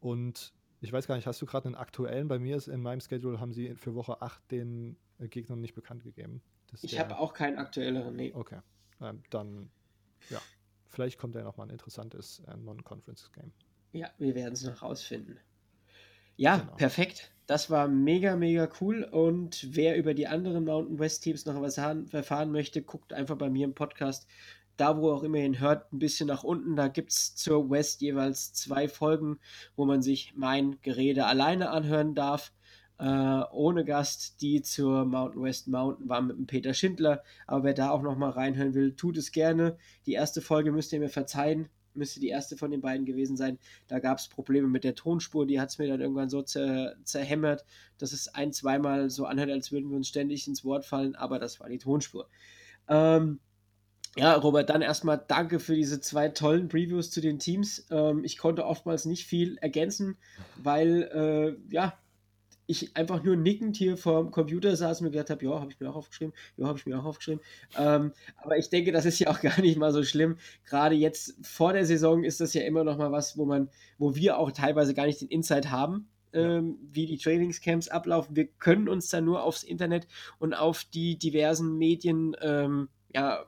Und ich weiß gar nicht, hast du gerade einen aktuellen? Bei mir ist in meinem Schedule haben sie für Woche 8 den äh, Gegnern nicht bekannt gegeben. ich habe auch keinen aktuelleren, nee. Okay. Ähm, dann, ja, vielleicht kommt ja noch mal ein interessantes äh, Non-Conference-Game. Ja, wir werden es noch rausfinden. Ja, genau. perfekt. Das war mega, mega cool. Und wer über die anderen Mountain West Teams noch was erfahren möchte, guckt einfach bei mir im Podcast. Da, wo auch immer ihn hört, ein bisschen nach unten. Da gibt es zur West jeweils zwei Folgen, wo man sich mein Gerede alleine anhören darf. Äh, ohne Gast. Die zur Mountain West Mountain war mit dem Peter Schindler. Aber wer da auch noch mal reinhören will, tut es gerne. Die erste Folge müsst ihr mir verzeihen müsste die erste von den beiden gewesen sein. Da gab es Probleme mit der Tonspur, die hat es mir dann irgendwann so zer zerhämmert, dass es ein, zweimal so anhört, als würden wir uns ständig ins Wort fallen, aber das war die Tonspur. Ähm, ja, Robert, dann erstmal danke für diese zwei tollen Previews zu den Teams. Ähm, ich konnte oftmals nicht viel ergänzen, weil, äh, ja, ich einfach nur nickend hier vorm Computer saß und mir gedacht habe, ja, habe ich mir auch aufgeschrieben, ja, habe ich mir auch aufgeschrieben. Ähm, aber ich denke, das ist ja auch gar nicht mal so schlimm. Gerade jetzt vor der Saison ist das ja immer noch mal was, wo man, wo wir auch teilweise gar nicht den Insight haben, ähm, wie die Trainingscamps ablaufen. Wir können uns dann nur aufs Internet und auf die diversen Medien ähm, ja,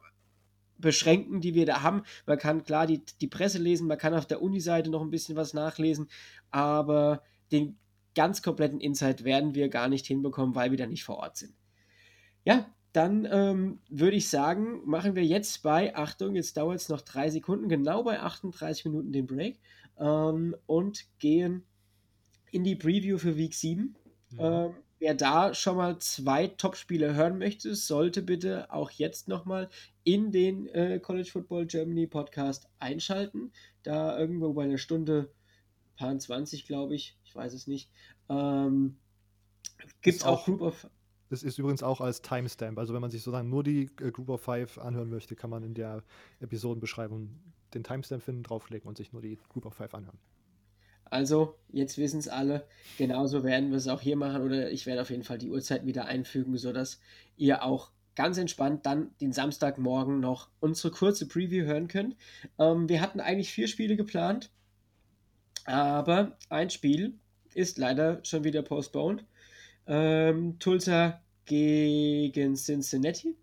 beschränken, die wir da haben. Man kann klar die, die Presse lesen, man kann auf der Uni-Seite noch ein bisschen was nachlesen, aber den ganz kompletten Insight werden wir gar nicht hinbekommen, weil wir da nicht vor Ort sind. Ja, dann ähm, würde ich sagen, machen wir jetzt bei, Achtung, jetzt dauert es noch drei Sekunden, genau bei 38 Minuten den Break ähm, und gehen in die Preview für Week 7. Mhm. Ähm, wer da schon mal zwei Top-Spiele hören möchte, sollte bitte auch jetzt nochmal in den äh, College Football Germany Podcast einschalten. Da irgendwo bei einer Stunde paar 20, glaube ich, ich weiß es nicht. Ähm, Gibt es auch, auch Group of. Das ist übrigens auch als Timestamp. Also wenn man sich sozusagen nur die äh, Group of Five anhören möchte, kann man in der Episodenbeschreibung den Timestamp finden, drauflegen und sich nur die Group of Five anhören. Also, jetzt wissen es alle. Genauso werden wir es auch hier machen oder ich werde auf jeden Fall die Uhrzeit wieder einfügen, sodass ihr auch ganz entspannt dann den Samstagmorgen noch unsere kurze Preview hören könnt. Ähm, wir hatten eigentlich vier Spiele geplant, aber ein Spiel ist leider schon wieder postponed. Ähm, Tulsa gegen Cincinnati.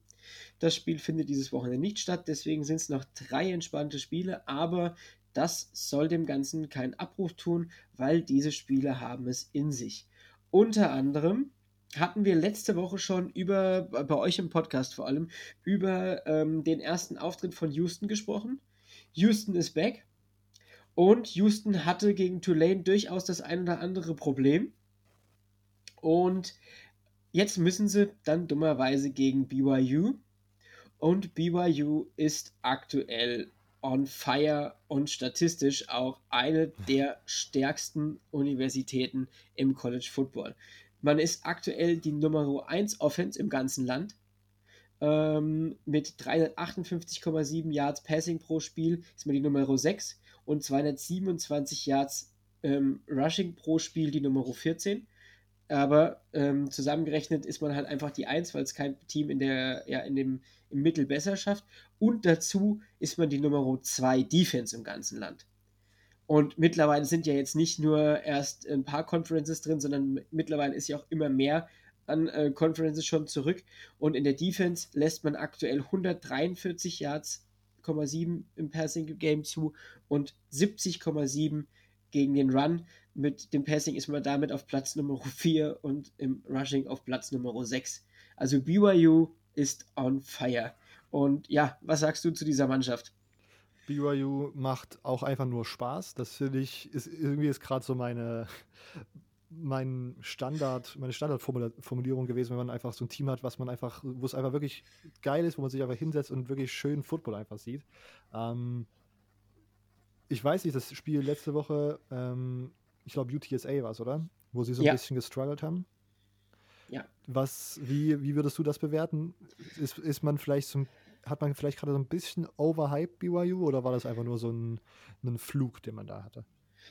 Das Spiel findet dieses Wochenende nicht statt, deswegen sind es noch drei entspannte Spiele, aber das soll dem Ganzen keinen Abbruch tun, weil diese Spiele haben es in sich. Unter anderem hatten wir letzte Woche schon über, bei euch im Podcast vor allem, über ähm, den ersten Auftritt von Houston gesprochen. Houston ist back. Und Houston hatte gegen Tulane durchaus das ein oder andere Problem. Und jetzt müssen sie dann dummerweise gegen BYU. Und BYU ist aktuell on fire und statistisch auch eine der stärksten Universitäten im College Football. Man ist aktuell die Nummer 1 Offense im ganzen Land. Ähm, mit 358,7 Yards Passing pro Spiel ist man die Nummer 6 und 227 Yards ähm, Rushing pro Spiel die Nummer 14. Aber ähm, zusammengerechnet ist man halt einfach die 1, weil es kein Team in der, ja, in dem, im Mittel besser schafft. Und dazu ist man die Nummer 2 Defense im ganzen Land. Und mittlerweile sind ja jetzt nicht nur erst ein paar Conferences drin, sondern mittlerweile ist ja auch immer mehr an äh, Conferences schon zurück. Und in der Defense lässt man aktuell 143 Yards, 7 im Passing Game zu und 70,7 gegen den Run. Mit dem Passing ist man damit auf Platz Nummer 4 und im Rushing auf Platz Nummer 6. Also BYU ist on fire. Und ja, was sagst du zu dieser Mannschaft? BYU macht auch einfach nur Spaß. Das finde ich, ist irgendwie ist gerade so meine, mein Standard, meine Standardformulierung gewesen, wenn man einfach so ein Team hat, was man einfach, wo es einfach wirklich geil ist, wo man sich einfach hinsetzt und wirklich schön Football einfach sieht. Ähm, ich weiß nicht, das Spiel letzte Woche, ähm, ich glaube UTSA war es, oder? Wo sie so ein bisschen gestruggelt haben. Ja. Was, wie, wie würdest du das bewerten? Ist, ist man vielleicht so, hat man vielleicht gerade so ein bisschen overhyped BYU oder war das einfach nur so ein, ein Flug, den man da hatte?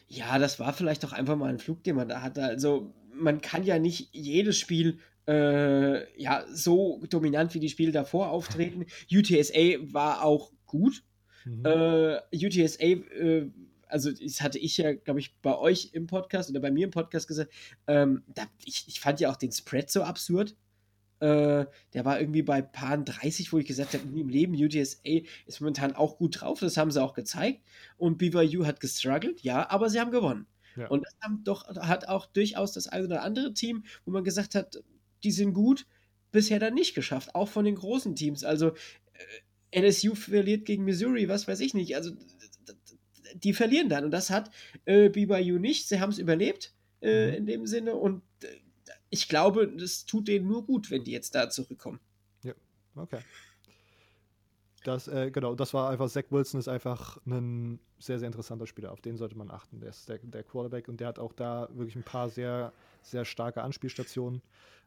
Ja, das war vielleicht auch einfach mal ein Flug, den man da hatte. Also man kann ja nicht jedes Spiel äh, ja so dominant wie die Spiele davor auftreten. UTSA war auch gut. Mhm. Äh, UTSA äh, also das hatte ich ja, glaube ich, bei euch im Podcast oder bei mir im Podcast gesagt, ähm, da, ich, ich fand ja auch den Spread so absurd. Äh, der war irgendwie bei Paar 30, wo ich gesagt habe, nie im Leben, UTSA ist momentan auch gut drauf, das haben sie auch gezeigt. Und BYU hat gestruggelt, ja, aber sie haben gewonnen. Ja. Und das doch, hat auch durchaus das eine oder andere Team, wo man gesagt hat, die sind gut, bisher dann nicht geschafft, auch von den großen Teams. Also äh, LSU verliert gegen Missouri, was weiß ich nicht. Also die verlieren dann. Und das hat äh, BYU nicht. Sie haben es überlebt äh, mhm. in dem Sinne. Und äh, ich glaube, das tut denen nur gut, wenn die jetzt da zurückkommen. Ja, okay. Das, äh, genau, das war einfach, Zach Wilson ist einfach ein sehr, sehr interessanter Spieler. Auf den sollte man achten. Der ist der, der Quarterback und der hat auch da wirklich ein paar sehr, sehr starke Anspielstationen.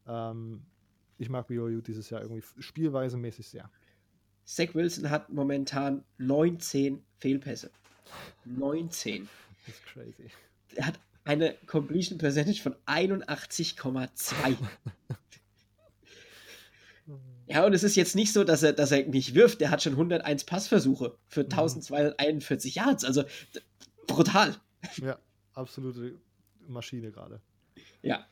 Ähm, ich mag BYU dieses Jahr irgendwie spielweisemäßig sehr. Zach Wilson hat momentan 19 Fehlpässe. 19. Das ist crazy. Er hat eine Completion Percentage von 81,2. ja, und es ist jetzt nicht so, dass er, dass er nicht wirft. Der hat schon 101 Passversuche für 1241 mhm. Yards. Also brutal. Ja, absolute Maschine gerade. Ja.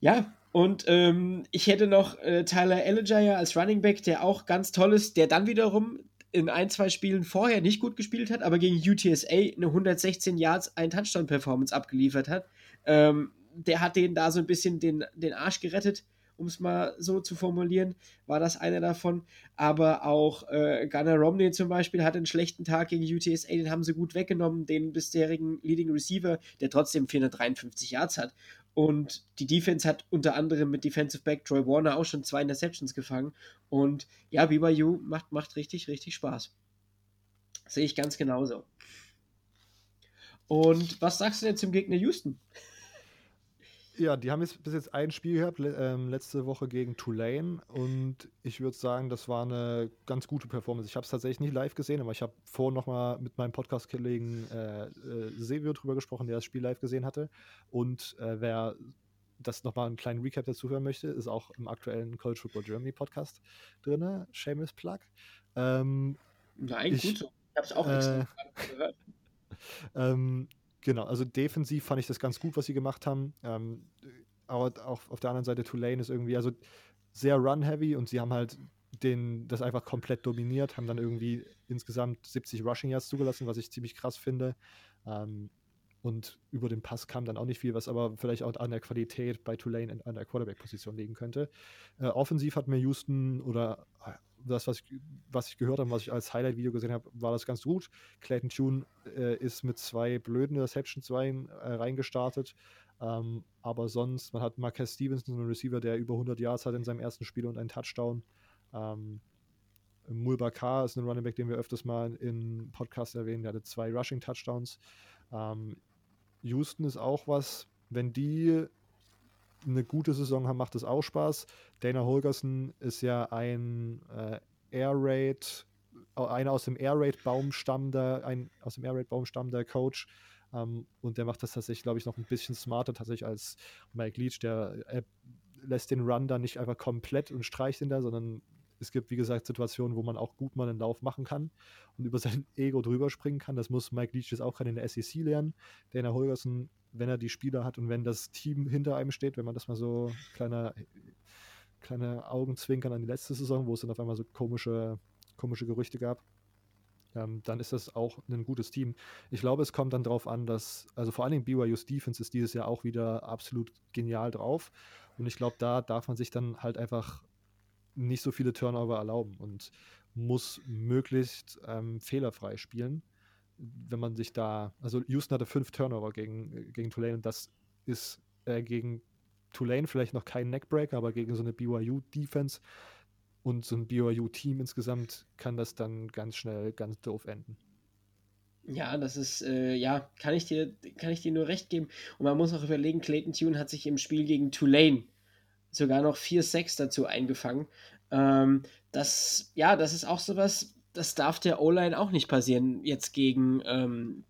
Ja, und ähm, ich hätte noch äh, Tyler Allegier als Running Back, der auch ganz toll ist, der dann wiederum in ein, zwei Spielen vorher nicht gut gespielt hat, aber gegen UTSA eine 116 Yards, ein Touchdown-Performance abgeliefert hat. Ähm, der hat denen da so ein bisschen den, den Arsch gerettet, um es mal so zu formulieren, war das einer davon. Aber auch äh, Gunnar Romney zum Beispiel hat einen schlechten Tag gegen UTSA, den haben sie gut weggenommen, den bisherigen Leading Receiver, der trotzdem 453 Yards hat. Und die Defense hat unter anderem mit Defensive Back Troy Warner auch schon zwei Interceptions gefangen. Und ja, BYU macht, macht richtig, richtig Spaß. Sehe ich ganz genauso. Und was sagst du denn zum Gegner Houston? Ja, die haben jetzt bis jetzt ein Spiel gehabt, ähm, letzte Woche gegen Tulane und ich würde sagen, das war eine ganz gute Performance. Ich habe es tatsächlich nicht live gesehen, aber ich habe vorhin nochmal mit meinem Podcast-Kollegen äh, äh, Sevio drüber gesprochen, der das Spiel live gesehen hatte. Und äh, wer das nochmal einen kleinen Recap dazu hören möchte, ist auch im aktuellen College Football Germany Podcast drin. Shameless Plug. Ähm, Nein, ich, gut so. Ich habe es auch extra äh, gehört. ähm, Genau, also defensiv fand ich das ganz gut, was sie gemacht haben. Ähm, aber auch auf der anderen Seite Tulane ist irgendwie, also sehr run-heavy und sie haben halt den, das einfach komplett dominiert, haben dann irgendwie insgesamt 70 Rushing Yards zugelassen, was ich ziemlich krass finde. Ähm, und über den Pass kam dann auch nicht viel, was aber vielleicht auch an der Qualität bei Tulane an der Quarterback-Position liegen könnte. Äh, offensiv hat mir Houston oder das, was ich, was ich gehört habe, was ich als Highlight-Video gesehen habe, war das ganz gut. Clayton Tune äh, ist mit zwei blöden Interceptions rein, äh, reingestartet. Ähm, aber sonst, man hat Marquez Stevenson, einen Receiver, der über 100 Yards hat in seinem ersten Spiel und einen Touchdown. Ähm, Mulbakar ist ein Running Back, den wir öfters mal im Podcast erwähnen. Der hatte zwei Rushing Touchdowns. Ähm, Houston ist auch was, wenn die eine gute Saison haben, macht es auch Spaß. Dana Holgerson ist ja ein äh, Air Raid, einer aus dem Air Raid Baum stammender, ein aus dem Air Raid Baum stammender Coach. Ähm, und der macht das tatsächlich, glaube ich, noch ein bisschen smarter tatsächlich als Mike Leach. Der äh, lässt den Run dann nicht einfach komplett und streicht ihn da, sondern es gibt, wie gesagt, Situationen, wo man auch gut mal einen Lauf machen kann und über sein Ego drüber springen kann. Das muss Mike Leach jetzt auch gerade in der SEC lernen. Dana Holgerson, wenn er die Spieler hat und wenn das Team hinter einem steht, wenn man das mal so kleine, kleine Augenzwinkern an die letzte Saison, wo es dann auf einmal so komische, komische Gerüchte gab, ähm, dann ist das auch ein gutes Team. Ich glaube, es kommt dann darauf an, dass, also vor allen Dingen BYU's Defense ist dieses Jahr auch wieder absolut genial drauf. Und ich glaube, da darf man sich dann halt einfach nicht so viele Turnover erlauben und muss möglichst ähm, fehlerfrei spielen. Wenn man sich da, also Houston hatte fünf Turnover gegen, gegen Tulane und das ist äh, gegen Tulane vielleicht noch kein Neckbreaker, aber gegen so eine BYU-Defense und so ein BYU-Team insgesamt kann das dann ganz schnell ganz doof enden. Ja, das ist, äh, ja, kann ich, dir, kann ich dir nur recht geben. Und man muss auch überlegen, Clayton Tune hat sich im Spiel gegen Tulane sogar noch 4-6 dazu eingefangen. Ähm, das, ja, das ist auch sowas, das darf der O-Line auch nicht passieren, jetzt gegen, ähm,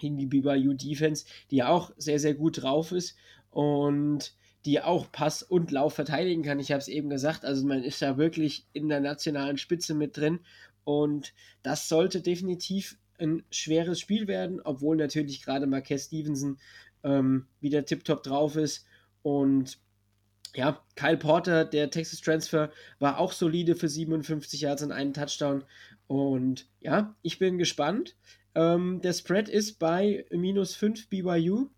die BYU Defense, die ja auch sehr, sehr gut drauf ist und die auch Pass und Lauf verteidigen kann. Ich habe es eben gesagt, also man ist da wirklich in der nationalen Spitze mit drin und das sollte definitiv ein schweres Spiel werden, obwohl natürlich gerade Marquez Stevenson ähm, wieder tiptop drauf ist und ja, Kyle Porter, der Texas Transfer, war auch solide für 57 Yards und einen Touchdown. Und ja, ich bin gespannt. Ähm, der Spread ist bei minus 5 BYU.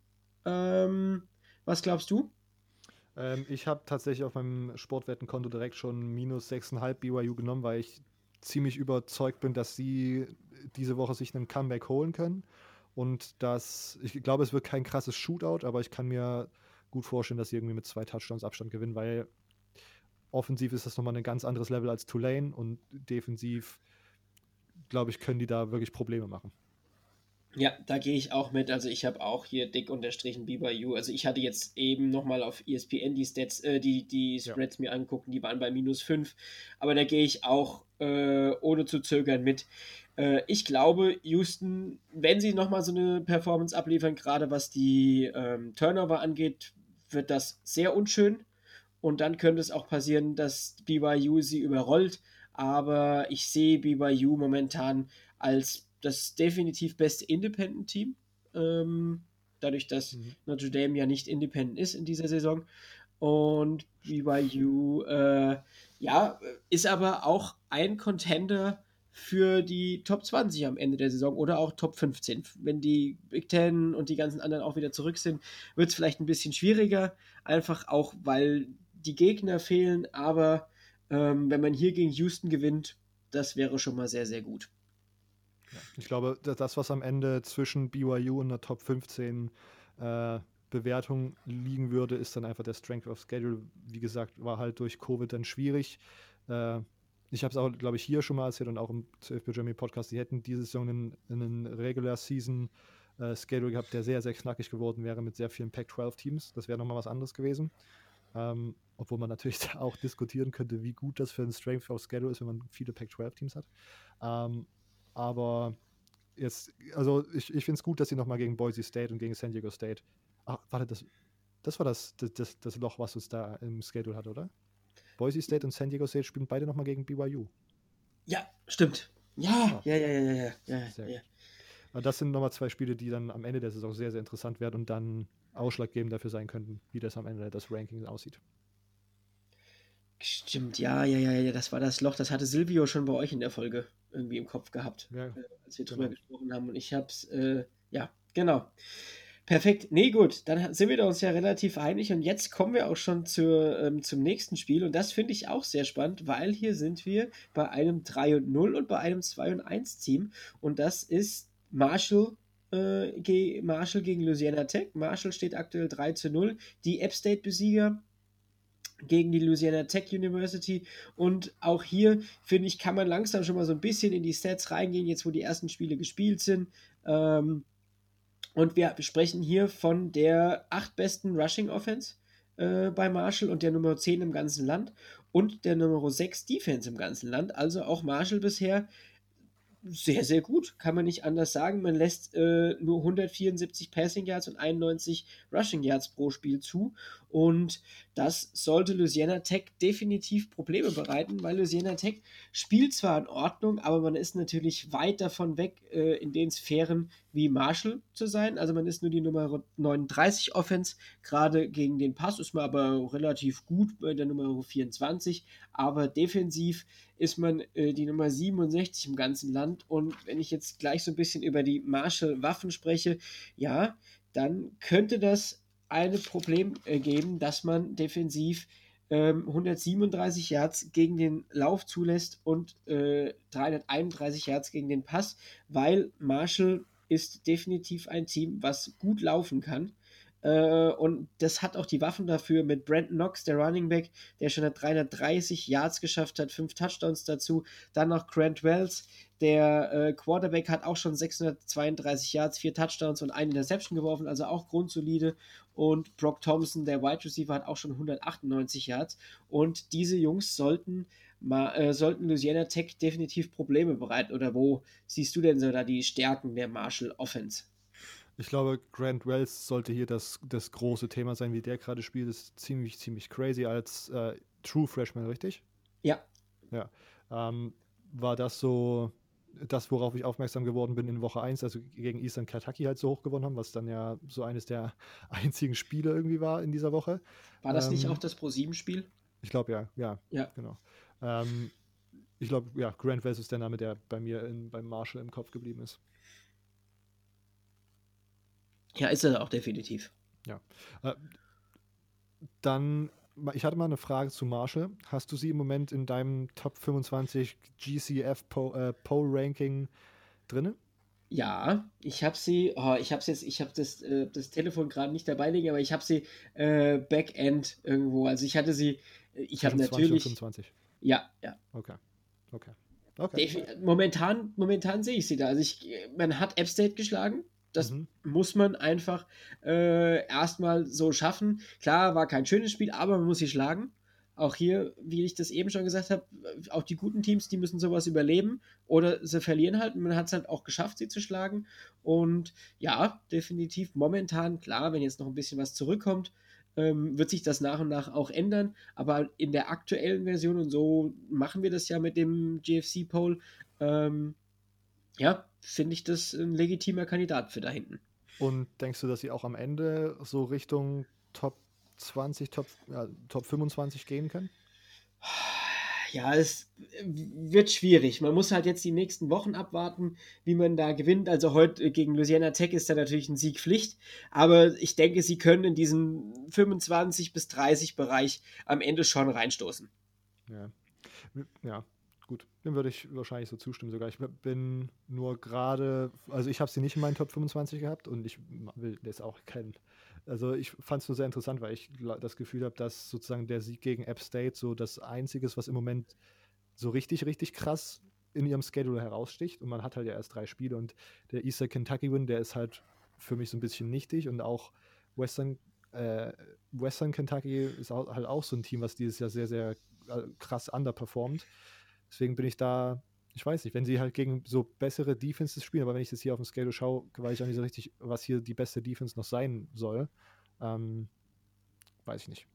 Ähm, was glaubst du? Ähm, ich habe tatsächlich auf meinem Sportwettenkonto direkt schon minus 6,5 BYU genommen, weil ich ziemlich überzeugt bin, dass sie diese Woche sich einen Comeback holen können. Und dass, ich glaube, es wird kein krasses Shootout, aber ich kann mir gut vorstellen, dass sie irgendwie mit zwei Touchdowns Abstand gewinnen, weil offensiv ist das nochmal ein ganz anderes Level als Tulane und defensiv, glaube ich, können die da wirklich Probleme machen. Ja, da gehe ich auch mit. Also ich habe auch hier dick unterstrichen BYU. Also ich hatte jetzt eben nochmal auf ESPN die Stats, äh, die, die Spreads ja. mir angucken, die waren bei minus 5. Aber da gehe ich auch äh, ohne zu zögern mit. Äh, ich glaube, Houston, wenn sie nochmal so eine Performance abliefern, gerade was die ähm, Turnover angeht, wird das sehr unschön. Und dann könnte es auch passieren, dass BYU sie überrollt. Aber ich sehe BYU momentan als das definitiv beste Independent-Team. Ähm, dadurch, dass mhm. Notre Dame ja nicht independent ist in dieser Saison. Und BYU, äh, ja, ist aber auch ein Contender für die Top 20 am Ende der Saison oder auch Top 15. Wenn die Big Ten und die ganzen anderen auch wieder zurück sind, wird es vielleicht ein bisschen schwieriger, einfach auch, weil die Gegner fehlen, aber ähm, wenn man hier gegen Houston gewinnt, das wäre schon mal sehr, sehr gut. Ich glaube, das, was am Ende zwischen BYU und der Top 15 äh, Bewertung liegen würde, ist dann einfach der Strength of Schedule. Wie gesagt, war halt durch Covid dann schwierig. Äh, ich habe es auch, glaube ich, hier schon mal erzählt und auch im CFB Germany Podcast, die hätten diese Saison einen, einen Regular Season äh, Schedule gehabt, der sehr, sehr knackig geworden wäre mit sehr vielen Pac-12-Teams. Das wäre nochmal was anderes gewesen. Ähm, obwohl man natürlich auch diskutieren könnte, wie gut das für ein Strength of Schedule ist, wenn man viele Pac-12-Teams hat. Ähm, aber jetzt, also ich, ich finde es gut, dass sie nochmal gegen Boise State und gegen San Diego State. Ach, warte, das, das war das, das, das Loch, was uns da im Schedule hat, oder? Boise State und San Diego State spielen beide nochmal gegen BYU. Ja, stimmt. Ja, ja, ja, ja, ja, ja. ja, ja. Aber das sind nochmal zwei Spiele, die dann am Ende der Saison sehr, sehr interessant werden und dann ausschlaggebend dafür sein könnten, wie das am Ende das Ranking aussieht. Stimmt, ja, ja, ja, ja, das war das Loch, das hatte Silvio schon bei euch in der Folge irgendwie im Kopf gehabt, ja, äh, als wir drüber genau. gesprochen haben. Und ich hab's, äh, ja, genau. Perfekt. Nee, gut, dann sind wir uns ja relativ einig und jetzt kommen wir auch schon zur, ähm, zum nächsten Spiel und das finde ich auch sehr spannend, weil hier sind wir bei einem 3 und 0 und bei einem 2 und 1 Team und das ist Marshall, äh, Marshall gegen Louisiana Tech. Marshall steht aktuell 3 zu 0. Die App State Besieger gegen die Louisiana Tech University. Und auch hier, finde ich, kann man langsam schon mal so ein bisschen in die Stats reingehen, jetzt wo die ersten Spiele gespielt sind. Ähm, und wir sprechen hier von der acht besten Rushing Offense äh, bei Marshall und der Nummer 10 im ganzen Land und der Nummer 6 Defense im ganzen Land. Also auch Marshall bisher sehr, sehr gut, kann man nicht anders sagen. Man lässt äh, nur 174 Passing Yards und 91 Rushing Yards pro Spiel zu. Und das sollte Louisiana Tech definitiv Probleme bereiten, weil Louisiana Tech spielt zwar in Ordnung, aber man ist natürlich weit davon weg, äh, in den Sphären wie Marshall zu sein. Also man ist nur die Nummer 39 Offense. Gerade gegen den Pass ist man aber relativ gut bei der Nummer 24. Aber defensiv ist man äh, die Nummer 67 im ganzen Land. Und wenn ich jetzt gleich so ein bisschen über die Marshall-Waffen spreche, ja, dann könnte das ein Problem äh, geben, dass man defensiv ähm, 137 Yards gegen den Lauf zulässt und äh, 331 Yards gegen den Pass, weil Marshall ist definitiv ein Team, was gut laufen kann. Äh, und das hat auch die Waffen dafür mit Brandon Knox, der Running Back, der schon 330 Yards geschafft hat, fünf Touchdowns dazu. Dann noch Grant Wells, der äh, Quarterback hat auch schon 632 Yards, vier Touchdowns und eine Interception geworfen, also auch grundsolide. Und Brock Thompson, der Wide Receiver, hat auch schon 198 Yards. Und diese Jungs sollten mal, äh, sollten Louisiana Tech definitiv Probleme bereiten. Oder wo siehst du denn so da die Stärken der Marshall Offense? Ich glaube, Grant Wells sollte hier das, das große Thema sein, wie der gerade spielt. Das ist ziemlich, ziemlich crazy als äh, True Freshman, richtig? Ja. Ja. Ähm, war das so das, worauf ich aufmerksam geworden bin in Woche 1, also gegen Eastern Kentucky halt so hoch gewonnen haben, was dann ja so eines der einzigen Spiele irgendwie war in dieser Woche. War das ähm, nicht auch das Pro-7-Spiel? Ich glaube ja, ja. Ja. Genau. Ähm, ich glaube, ja, Grant Wells ist der Name, der bei mir in, beim Marshall im Kopf geblieben ist. Ja, ist er auch definitiv. Ja. Äh, dann, ich hatte mal eine Frage zu Marshall. Hast du sie im Moment in deinem Top 25 GCF äh, Poll Ranking drin? Ja, ich habe sie, oh, ich habe jetzt, ich habe das, äh, das Telefon gerade nicht dabei liegen, aber ich habe sie äh, Backend irgendwo. Also ich hatte sie, äh, ich habe natürlich. 25. Ja, ja. Okay. Okay. okay. Momentan, momentan sehe ich sie da. Also ich, man hat App State geschlagen. Das mhm. muss man einfach äh, erstmal so schaffen. Klar, war kein schönes Spiel, aber man muss sie schlagen. Auch hier, wie ich das eben schon gesagt habe, auch die guten Teams, die müssen sowas überleben oder sie verlieren halt. Man hat es halt auch geschafft, sie zu schlagen. Und ja, definitiv momentan, klar, wenn jetzt noch ein bisschen was zurückkommt, ähm, wird sich das nach und nach auch ändern. Aber in der aktuellen Version, und so machen wir das ja mit dem GFC-Poll, ähm, ja, finde ich das ein legitimer Kandidat für da hinten. Und denkst du, dass sie auch am Ende so Richtung Top 20, Top, ja, Top 25 gehen können? Ja, es wird schwierig. Man muss halt jetzt die nächsten Wochen abwarten, wie man da gewinnt. Also heute gegen Louisiana Tech ist da natürlich ein Sieg Pflicht. Aber ich denke, sie können in diesen 25 bis 30 Bereich am Ende schon reinstoßen. Ja. Ja. Dem würde ich wahrscheinlich so zustimmen sogar. Ich bin nur gerade, also ich habe sie nicht in meinen Top 25 gehabt und ich will das auch kennen. Also ich fand es nur sehr interessant, weil ich das Gefühl habe, dass sozusagen der Sieg gegen App State so das Einzige ist, was im Moment so richtig, richtig krass in ihrem Schedule heraussticht. Und man hat halt ja erst drei Spiele und der Easter Kentucky Win, der ist halt für mich so ein bisschen nichtig und auch Western, äh, Western Kentucky ist auch, halt auch so ein Team, was dieses Jahr sehr, sehr äh, krass underperformt. Deswegen bin ich da, ich weiß nicht, wenn sie halt gegen so bessere Defenses spielen, aber wenn ich das hier auf dem Scale schaue, weiß ich auch nicht so richtig, was hier die beste Defense noch sein soll. Ähm, weiß ich nicht.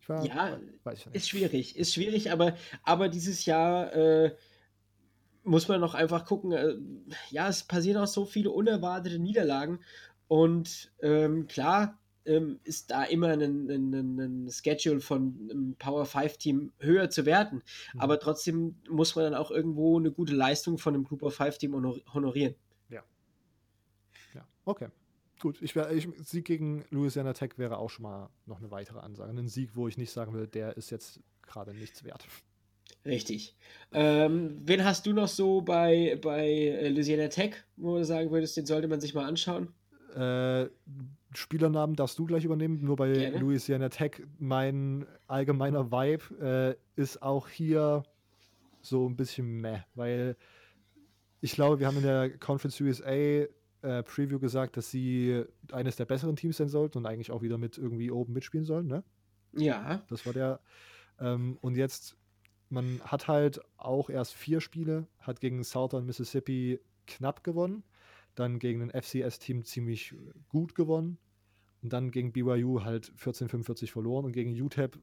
Ich war, ja, ich ist schwierig, ist schwierig, aber, aber dieses Jahr äh, muss man noch einfach gucken. Äh, ja, es passieren auch so viele unerwartete Niederlagen und ähm, klar, ähm, ist da immer ein, ein, ein, Schedule von einem Power 5 Team höher zu werten. Mhm. Aber trotzdem muss man dann auch irgendwo eine gute Leistung von einem Group of 5 Team honorieren. Ja. Ja, okay. Gut, ich wär, ich, Sieg gegen Louisiana Tech wäre auch schon mal noch eine weitere Ansage. Ein Sieg, wo ich nicht sagen will, der ist jetzt gerade nichts wert. Richtig. Ähm, wen hast du noch so bei, bei Louisiana Tech, wo du sagen würdest, den sollte man sich mal anschauen? Äh, Spielernamen darfst du gleich übernehmen. Nur bei Gerne. Louisiana Tech, mein allgemeiner Vibe äh, ist auch hier so ein bisschen meh, weil ich glaube, wir haben in der Conference USA äh, Preview gesagt, dass sie eines der besseren Teams sein sollten und eigentlich auch wieder mit irgendwie oben mitspielen sollen, ne? Ja. Das war der. Ähm, und jetzt, man hat halt auch erst vier Spiele, hat gegen Southern Mississippi knapp gewonnen, dann gegen ein FCS-Team ziemlich gut gewonnen und dann gegen BYU halt 14-45 verloren und gegen UTEP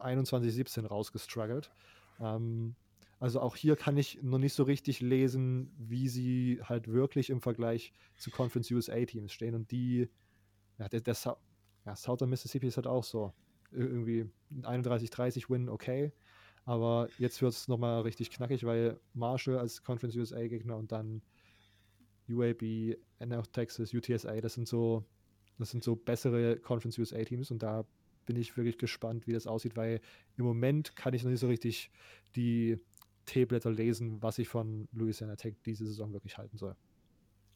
21-17 rausgestruggelt. Ähm, also auch hier kann ich noch nicht so richtig lesen, wie sie halt wirklich im Vergleich zu Conference USA Teams stehen. Und die, ja, der, der ja, Southern Mississippi ist halt auch so. Irgendwie 31-30 Win, okay. Aber jetzt wird es nochmal richtig knackig, weil Marshall als Conference USA Gegner und dann UAB, NF Texas, UTSA, das sind so, das sind so bessere Conference USA Teams und da bin ich wirklich gespannt, wie das aussieht, weil im Moment kann ich noch nicht so richtig die T-Blätter lesen, was ich von Louisiana Tech diese Saison wirklich halten soll.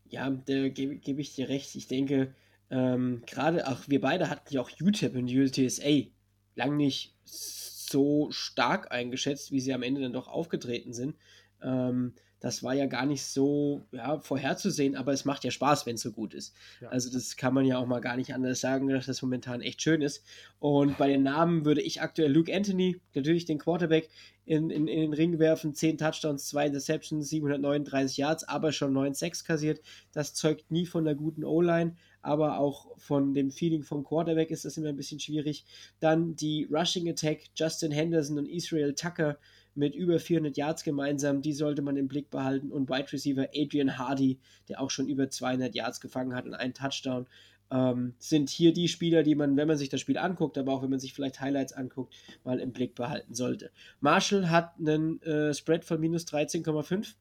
Ja, da gebe geb ich dir recht. Ich denke, ähm, gerade auch wir beide hatten ja auch UTEP und UTSA lang nicht so stark eingeschätzt, wie sie am Ende dann doch aufgetreten sind. Ähm, das war ja gar nicht so ja, vorherzusehen, aber es macht ja Spaß, wenn es so gut ist. Ja. Also das kann man ja auch mal gar nicht anders sagen, dass das momentan echt schön ist. Und bei den Namen würde ich aktuell Luke Anthony, natürlich den Quarterback, in, in, in den Ring werfen. 10 Touchdowns, 2 Interceptions, 739 Yards, aber schon 9 6 kassiert. Das zeugt nie von der guten O-Line, aber auch von dem Feeling vom Quarterback ist das immer ein bisschen schwierig. Dann die Rushing Attack, Justin Henderson und Israel Tucker mit über 400 Yards gemeinsam, die sollte man im Blick behalten. Und Wide Receiver Adrian Hardy, der auch schon über 200 Yards gefangen hat und einen Touchdown, ähm, sind hier die Spieler, die man, wenn man sich das Spiel anguckt, aber auch wenn man sich vielleicht Highlights anguckt, mal im Blick behalten sollte. Marshall hat einen äh, Spread von minus 13,5.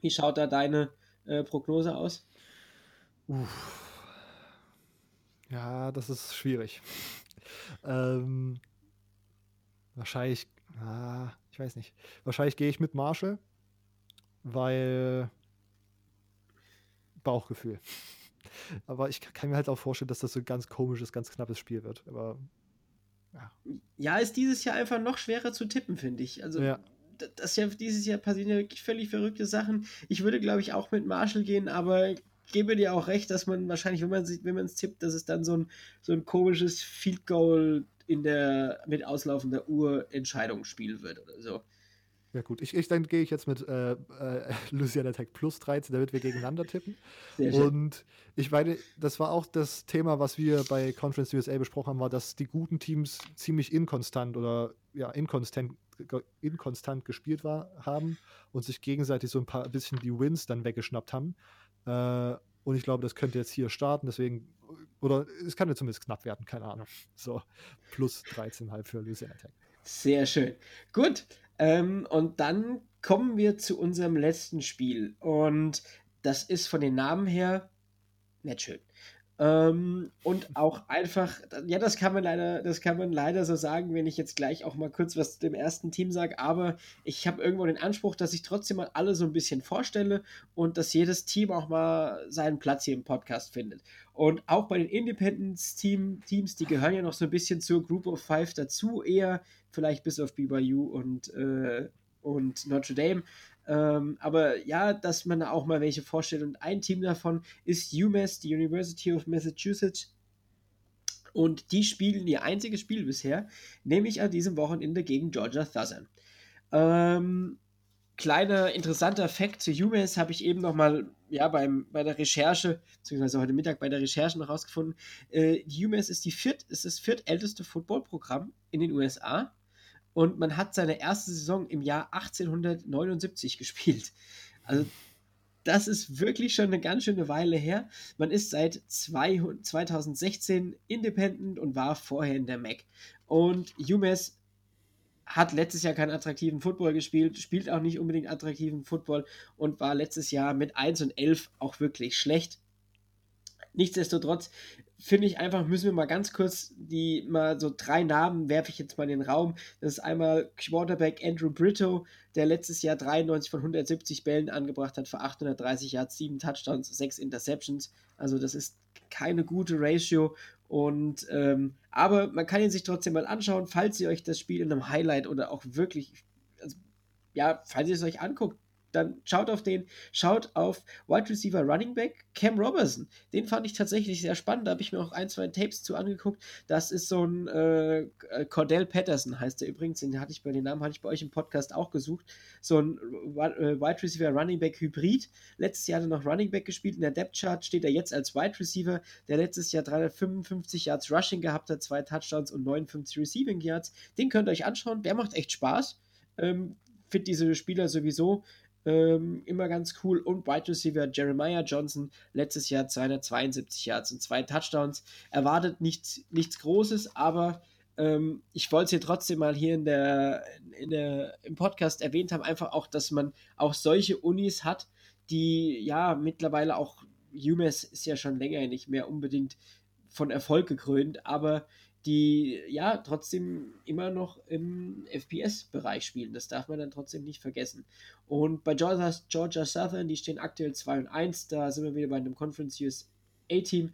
Wie schaut da deine äh, Prognose aus? Uff. Ja, das ist schwierig. ähm, wahrscheinlich Ah, ich weiß nicht. Wahrscheinlich gehe ich mit Marshall, weil Bauchgefühl. Aber ich kann mir halt auch vorstellen, dass das so ein ganz komisches, ganz knappes Spiel wird. Aber ja. Ja, ist dieses Jahr einfach noch schwerer zu tippen, finde ich. Also ja. das ja dieses Jahr passieren ja wirklich völlig verrückte Sachen. Ich würde, glaube ich, auch mit Marshall gehen, aber gebe dir auch recht, dass man wahrscheinlich, wenn man wenn man es tippt, dass es dann so ein, so ein komisches Field Goal in der mit auslaufender Uhr Entscheidungsspiel wird oder so. Ja gut, ich, ich dann gehe ich jetzt mit äh, äh, Luciana Tech plus 13, damit wir gegeneinander tippen. Und ich meine, das war auch das Thema, was wir bei Conference USA besprochen haben, war, dass die guten Teams ziemlich inkonstant oder ja, inkonstant, inkonstant gespielt war, haben und sich gegenseitig so ein paar bisschen die Wins dann weggeschnappt haben. Äh, und ich glaube, das könnte jetzt hier starten, deswegen oder es kann ja zumindest knapp werden, keine Ahnung. So, plus 13,5 für Louisiana Tech. Sehr schön. Gut, ähm, und dann kommen wir zu unserem letzten Spiel. Und das ist von den Namen her nicht schön. Ähm, und auch einfach, ja, das kann man leider, das kann man leider so sagen, wenn ich jetzt gleich auch mal kurz was zu dem ersten Team sage, aber ich habe irgendwo den Anspruch, dass ich trotzdem mal alle so ein bisschen vorstelle und dass jedes Team auch mal seinen Platz hier im Podcast findet. Und auch bei den Independence-Teams, die gehören ja noch so ein bisschen zur Group of Five dazu, eher vielleicht bis auf BYU und, äh, und Notre Dame. Ähm, aber ja, dass man da auch mal welche vorstellt. Und ein Team davon ist UMass, die University of Massachusetts. Und die spielen ihr einziges Spiel bisher, nämlich an diesem Wochenende gegen Georgia Southern. Ähm, kleiner interessanter Fakt zu UMass habe ich eben nochmal ja, bei der Recherche, beziehungsweise heute Mittag bei der Recherche noch rausgefunden. Äh, UMass ist, die viert, ist das viertälteste Footballprogramm in den USA und man hat seine erste Saison im Jahr 1879 gespielt. Also das ist wirklich schon eine ganz schöne Weile her. Man ist seit 2016 independent und war vorher in der MAC. Und UMass hat letztes Jahr keinen attraktiven Football gespielt, spielt auch nicht unbedingt attraktiven Football und war letztes Jahr mit 1 und 11 auch wirklich schlecht. Nichtsdestotrotz finde ich einfach, müssen wir mal ganz kurz die mal so drei Namen werfe ich jetzt mal in den Raum. Das ist einmal Quarterback Andrew Brito, der letztes Jahr 93 von 170 Bällen angebracht hat für 830 Yards, 7 Touchdowns, 6 Interceptions. Also das ist keine gute Ratio. Und ähm, aber man kann ihn sich trotzdem mal anschauen, falls ihr euch das Spiel in einem Highlight oder auch wirklich, also, ja, falls ihr es euch anguckt, dann schaut auf den, schaut auf Wide Receiver Running Back Cam Robertson. Den fand ich tatsächlich sehr spannend. Da habe ich mir auch ein, zwei Tapes zu angeguckt. Das ist so ein äh, Cordell Patterson, heißt der übrigens. Den hatte ich bei den Namen hatte ich bei euch im Podcast auch gesucht. So ein äh, Wide Receiver Running Back Hybrid. Letztes Jahr hat er noch Running Back gespielt. In der Depth Chart steht er jetzt als Wide Receiver, der letztes Jahr 355 Yards Rushing gehabt hat, zwei Touchdowns und 59 Receiving Yards. Den könnt ihr euch anschauen. Der macht echt Spaß. Ähm, finde diese Spieler sowieso ähm, immer ganz cool. Und Wide Receiver Jeremiah Johnson, letztes Jahr 272 Yards und zwei Touchdowns. Erwartet nichts, nichts Großes, aber ähm, ich wollte es hier trotzdem mal hier in der, in der, im Podcast erwähnt haben, einfach auch, dass man auch solche Unis hat, die ja mittlerweile auch, UMass ist ja schon länger nicht mehr unbedingt von Erfolg gekrönt, aber die ja trotzdem immer noch im FPS-Bereich spielen. Das darf man dann trotzdem nicht vergessen. Und bei Georgia, Georgia Southern, die stehen aktuell 2 und 1, da sind wir wieder bei einem Conference USA-Team,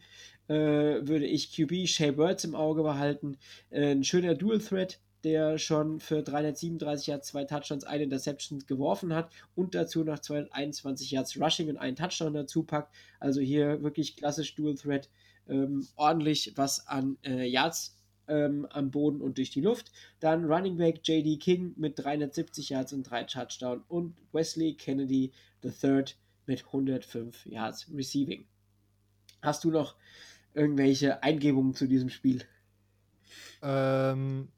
äh, würde ich QB Shea Birds im Auge behalten. Äh, ein schöner Dual-Thread, der schon für 337 Yards, zwei Touchdowns, eine Interception geworfen hat und dazu noch 221 Yards Rushing und einen Touchdown dazu packt. Also hier wirklich klassisch Dual Thread. Ähm, ordentlich was an äh, Yards ähm, am Boden und durch die Luft. Dann Running Back JD King mit 370 Yards und 3 Touchdowns und Wesley Kennedy III mit 105 Yards Receiving. Hast du noch irgendwelche Eingebungen zu diesem Spiel? Ähm,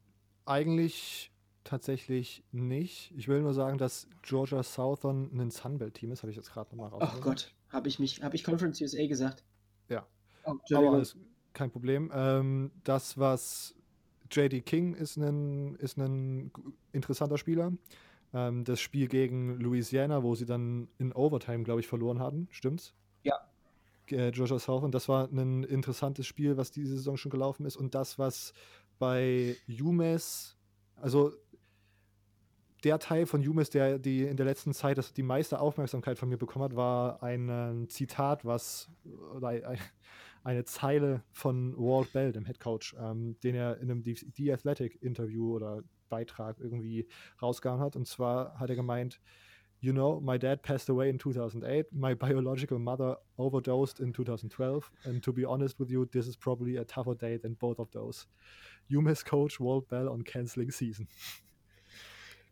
eigentlich tatsächlich nicht. Ich will nur sagen, dass Georgia Southern ein Sunbelt-Team ist, habe ich jetzt gerade nochmal raus. Oh Gott, habe ich mich, habe ich Conference USA gesagt? Ja. Aber alles, kein Problem. Ähm, das, was JD King ist ein, ist ein interessanter Spieler. Ähm, das Spiel gegen Louisiana, wo sie dann in Overtime, glaube ich, verloren hatten, stimmt's? Ja. Äh, Georgia South und das war ein interessantes Spiel, was diese Saison schon gelaufen ist. Und das, was bei UMass, also der Teil von UMass, der die in der letzten Zeit das, die meiste Aufmerksamkeit von mir bekommen hat, war ein, ein Zitat, was oder ein, eine Zeile von Walt Bell, dem Head Coach, ähm, den er in einem The Athletic Interview oder Beitrag irgendwie rausgehauen hat. Und zwar hat er gemeint, You know, my dad passed away in 2008. My biological mother overdosed in 2012. And to be honest with you, this is probably a tougher day than both of those. You miss Coach Walt Bell on canceling season.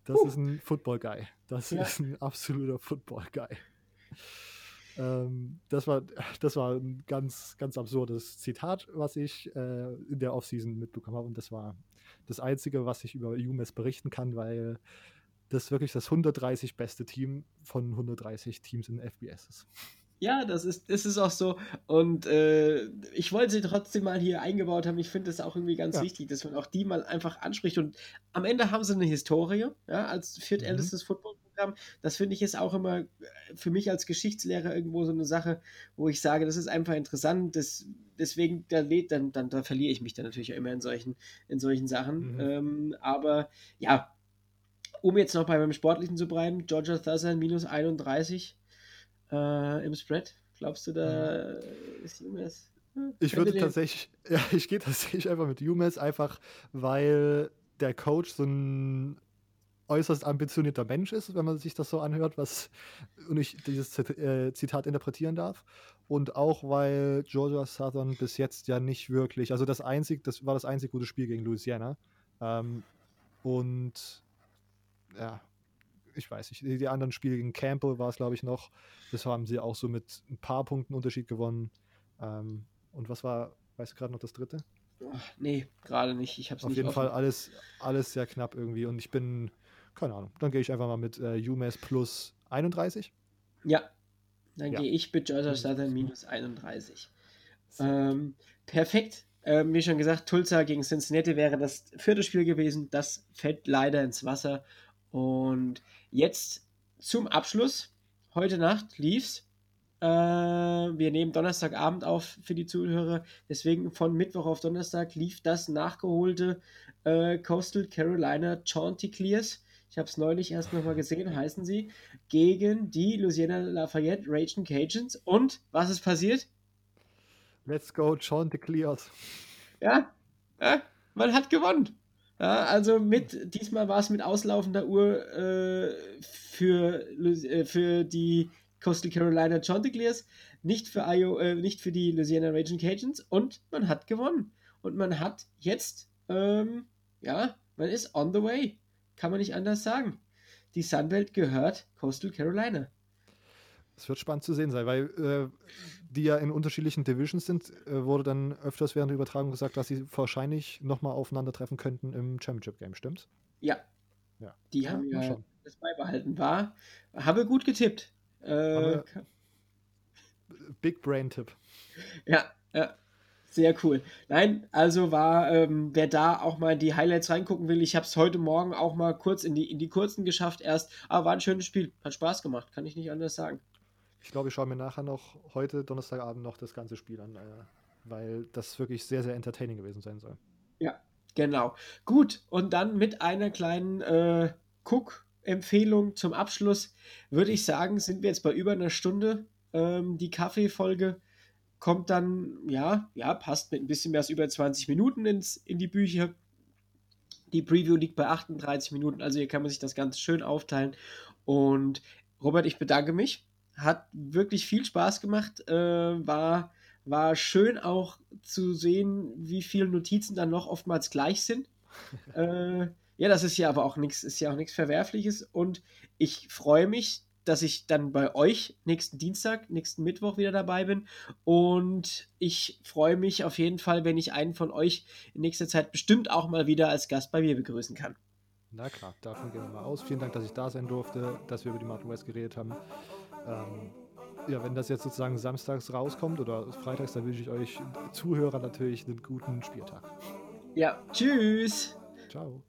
Das uh. ist ein Football Guy. Das ja. ist ein absoluter Football Guy. Ähm, das, war, das war ein ganz, ganz absurdes Zitat, was ich äh, in der Offseason mitbekommen habe. Und das war das Einzige, was ich über UMass berichten kann, weil das wirklich das 130 beste Team von 130 Teams in FBS ist. Ja, das ist, das ist auch so. Und äh, ich wollte sie trotzdem mal hier eingebaut haben. Ich finde es auch irgendwie ganz ja. wichtig, dass man auch die mal einfach anspricht. Und am Ende haben sie eine Historie, ja, als viertältestes mhm. Footballprogramm. Das finde ich ist auch immer äh, für mich als Geschichtslehrer irgendwo so eine Sache, wo ich sage, das ist einfach interessant. Das, deswegen, da, dann, dann, da verliere ich mich dann natürlich immer in solchen, in solchen Sachen. Mhm. Ähm, aber ja, um jetzt noch bei meinem Sportlichen zu bleiben, Georgia Thursday minus 31 äh, im Spread. Glaubst du, da ist UMass? Hm, ich würde tatsächlich, ja, ich gehe tatsächlich einfach mit UMass, einfach weil der Coach so ein äußerst ambitionierter Mensch ist, wenn man sich das so anhört, was und ich dieses äh, Zitat interpretieren darf. Und auch weil Georgia Southern bis jetzt ja nicht wirklich, also das einzig, das war das einzig gute Spiel gegen Louisiana. Ähm, und ja, ich weiß nicht, die anderen Spiele gegen Campbell war es, glaube ich, noch. Das haben sie auch so mit ein paar Punkten Unterschied gewonnen. Ähm, und was war, weißt du gerade noch das dritte? Ach, nee, gerade nicht. Ich hab's Auf nicht jeden offen. Fall alles, alles sehr knapp irgendwie. Und ich bin, keine Ahnung, dann gehe ich einfach mal mit äh, UMass plus 31. Ja, dann ja. gehe ich mit Georgia Southern minus 31. Ähm, perfekt. Ähm, wie schon gesagt, Tulsa gegen Cincinnati wäre das vierte Spiel gewesen. Das fällt leider ins Wasser. Und jetzt zum Abschluss. Heute Nacht lief's. Äh, wir nehmen Donnerstagabend auf für die Zuhörer. Deswegen von Mittwoch auf Donnerstag lief das nachgeholte äh, Coastal Carolina Chanticleers. Ich habe es neulich erst nochmal gesehen, heißen sie, gegen die Louisiana Lafayette Raging Cajuns. Und was ist passiert? Let's go, Chanticleers. Ja, ja, man hat gewonnen. Ja, also mit, diesmal war es mit auslaufender Uhr äh, für, äh, für die Coastal Carolina Chanticleers, nicht für, IO, äh, nicht für die Louisiana Raging Cajuns und man hat gewonnen. Und man hat jetzt, ähm, ja, man ist on the way. Kann man nicht anders sagen. Die Sunbelt gehört Coastal Carolina. Es wird spannend zu sehen sein, weil äh, die ja in unterschiedlichen Divisions sind, äh, wurde dann öfters während der Übertragung gesagt, dass sie wahrscheinlich nochmal aufeinandertreffen könnten im Championship Game, stimmt's? Ja. ja. Die ja, haben ja das beibehalten. War, habe gut getippt. Äh, Big Brain Tipp. Ja, ja. Sehr cool. Nein, also war, ähm, wer da auch mal in die Highlights reingucken will, ich habe es heute Morgen auch mal kurz in die, in die kurzen geschafft erst. Aber war ein schönes Spiel. Hat Spaß gemacht, kann ich nicht anders sagen. Ich glaube, ich schaue mir nachher noch heute Donnerstagabend noch das ganze Spiel an, äh, weil das wirklich sehr, sehr entertaining gewesen sein soll. Ja, genau. Gut, und dann mit einer kleinen äh, Cook-Empfehlung zum Abschluss würde ich sagen, sind wir jetzt bei über einer Stunde. Ähm, die Kaffeefolge kommt dann, ja, ja, passt mit ein bisschen mehr als über 20 Minuten ins, in die Bücher. Die Preview liegt bei 38 Minuten, also hier kann man sich das Ganze schön aufteilen. Und Robert, ich bedanke mich hat wirklich viel Spaß gemacht. Äh, war, war schön auch zu sehen, wie viele Notizen dann noch oftmals gleich sind. äh, ja, das ist ja aber auch nichts, ist ja auch nichts Verwerfliches. Und ich freue mich, dass ich dann bei euch nächsten Dienstag, nächsten Mittwoch wieder dabei bin. Und ich freue mich auf jeden Fall, wenn ich einen von euch in nächster Zeit bestimmt auch mal wieder als Gast bei mir begrüßen kann. Na klar, davon gehen wir mal aus. Vielen Dank, dass ich da sein durfte, dass wir über die Mountain West geredet haben. Ähm, ja, wenn das jetzt sozusagen samstags rauskommt oder freitags, dann wünsche ich euch Zuhörer natürlich einen guten Spieltag. Ja, tschüss. Ciao.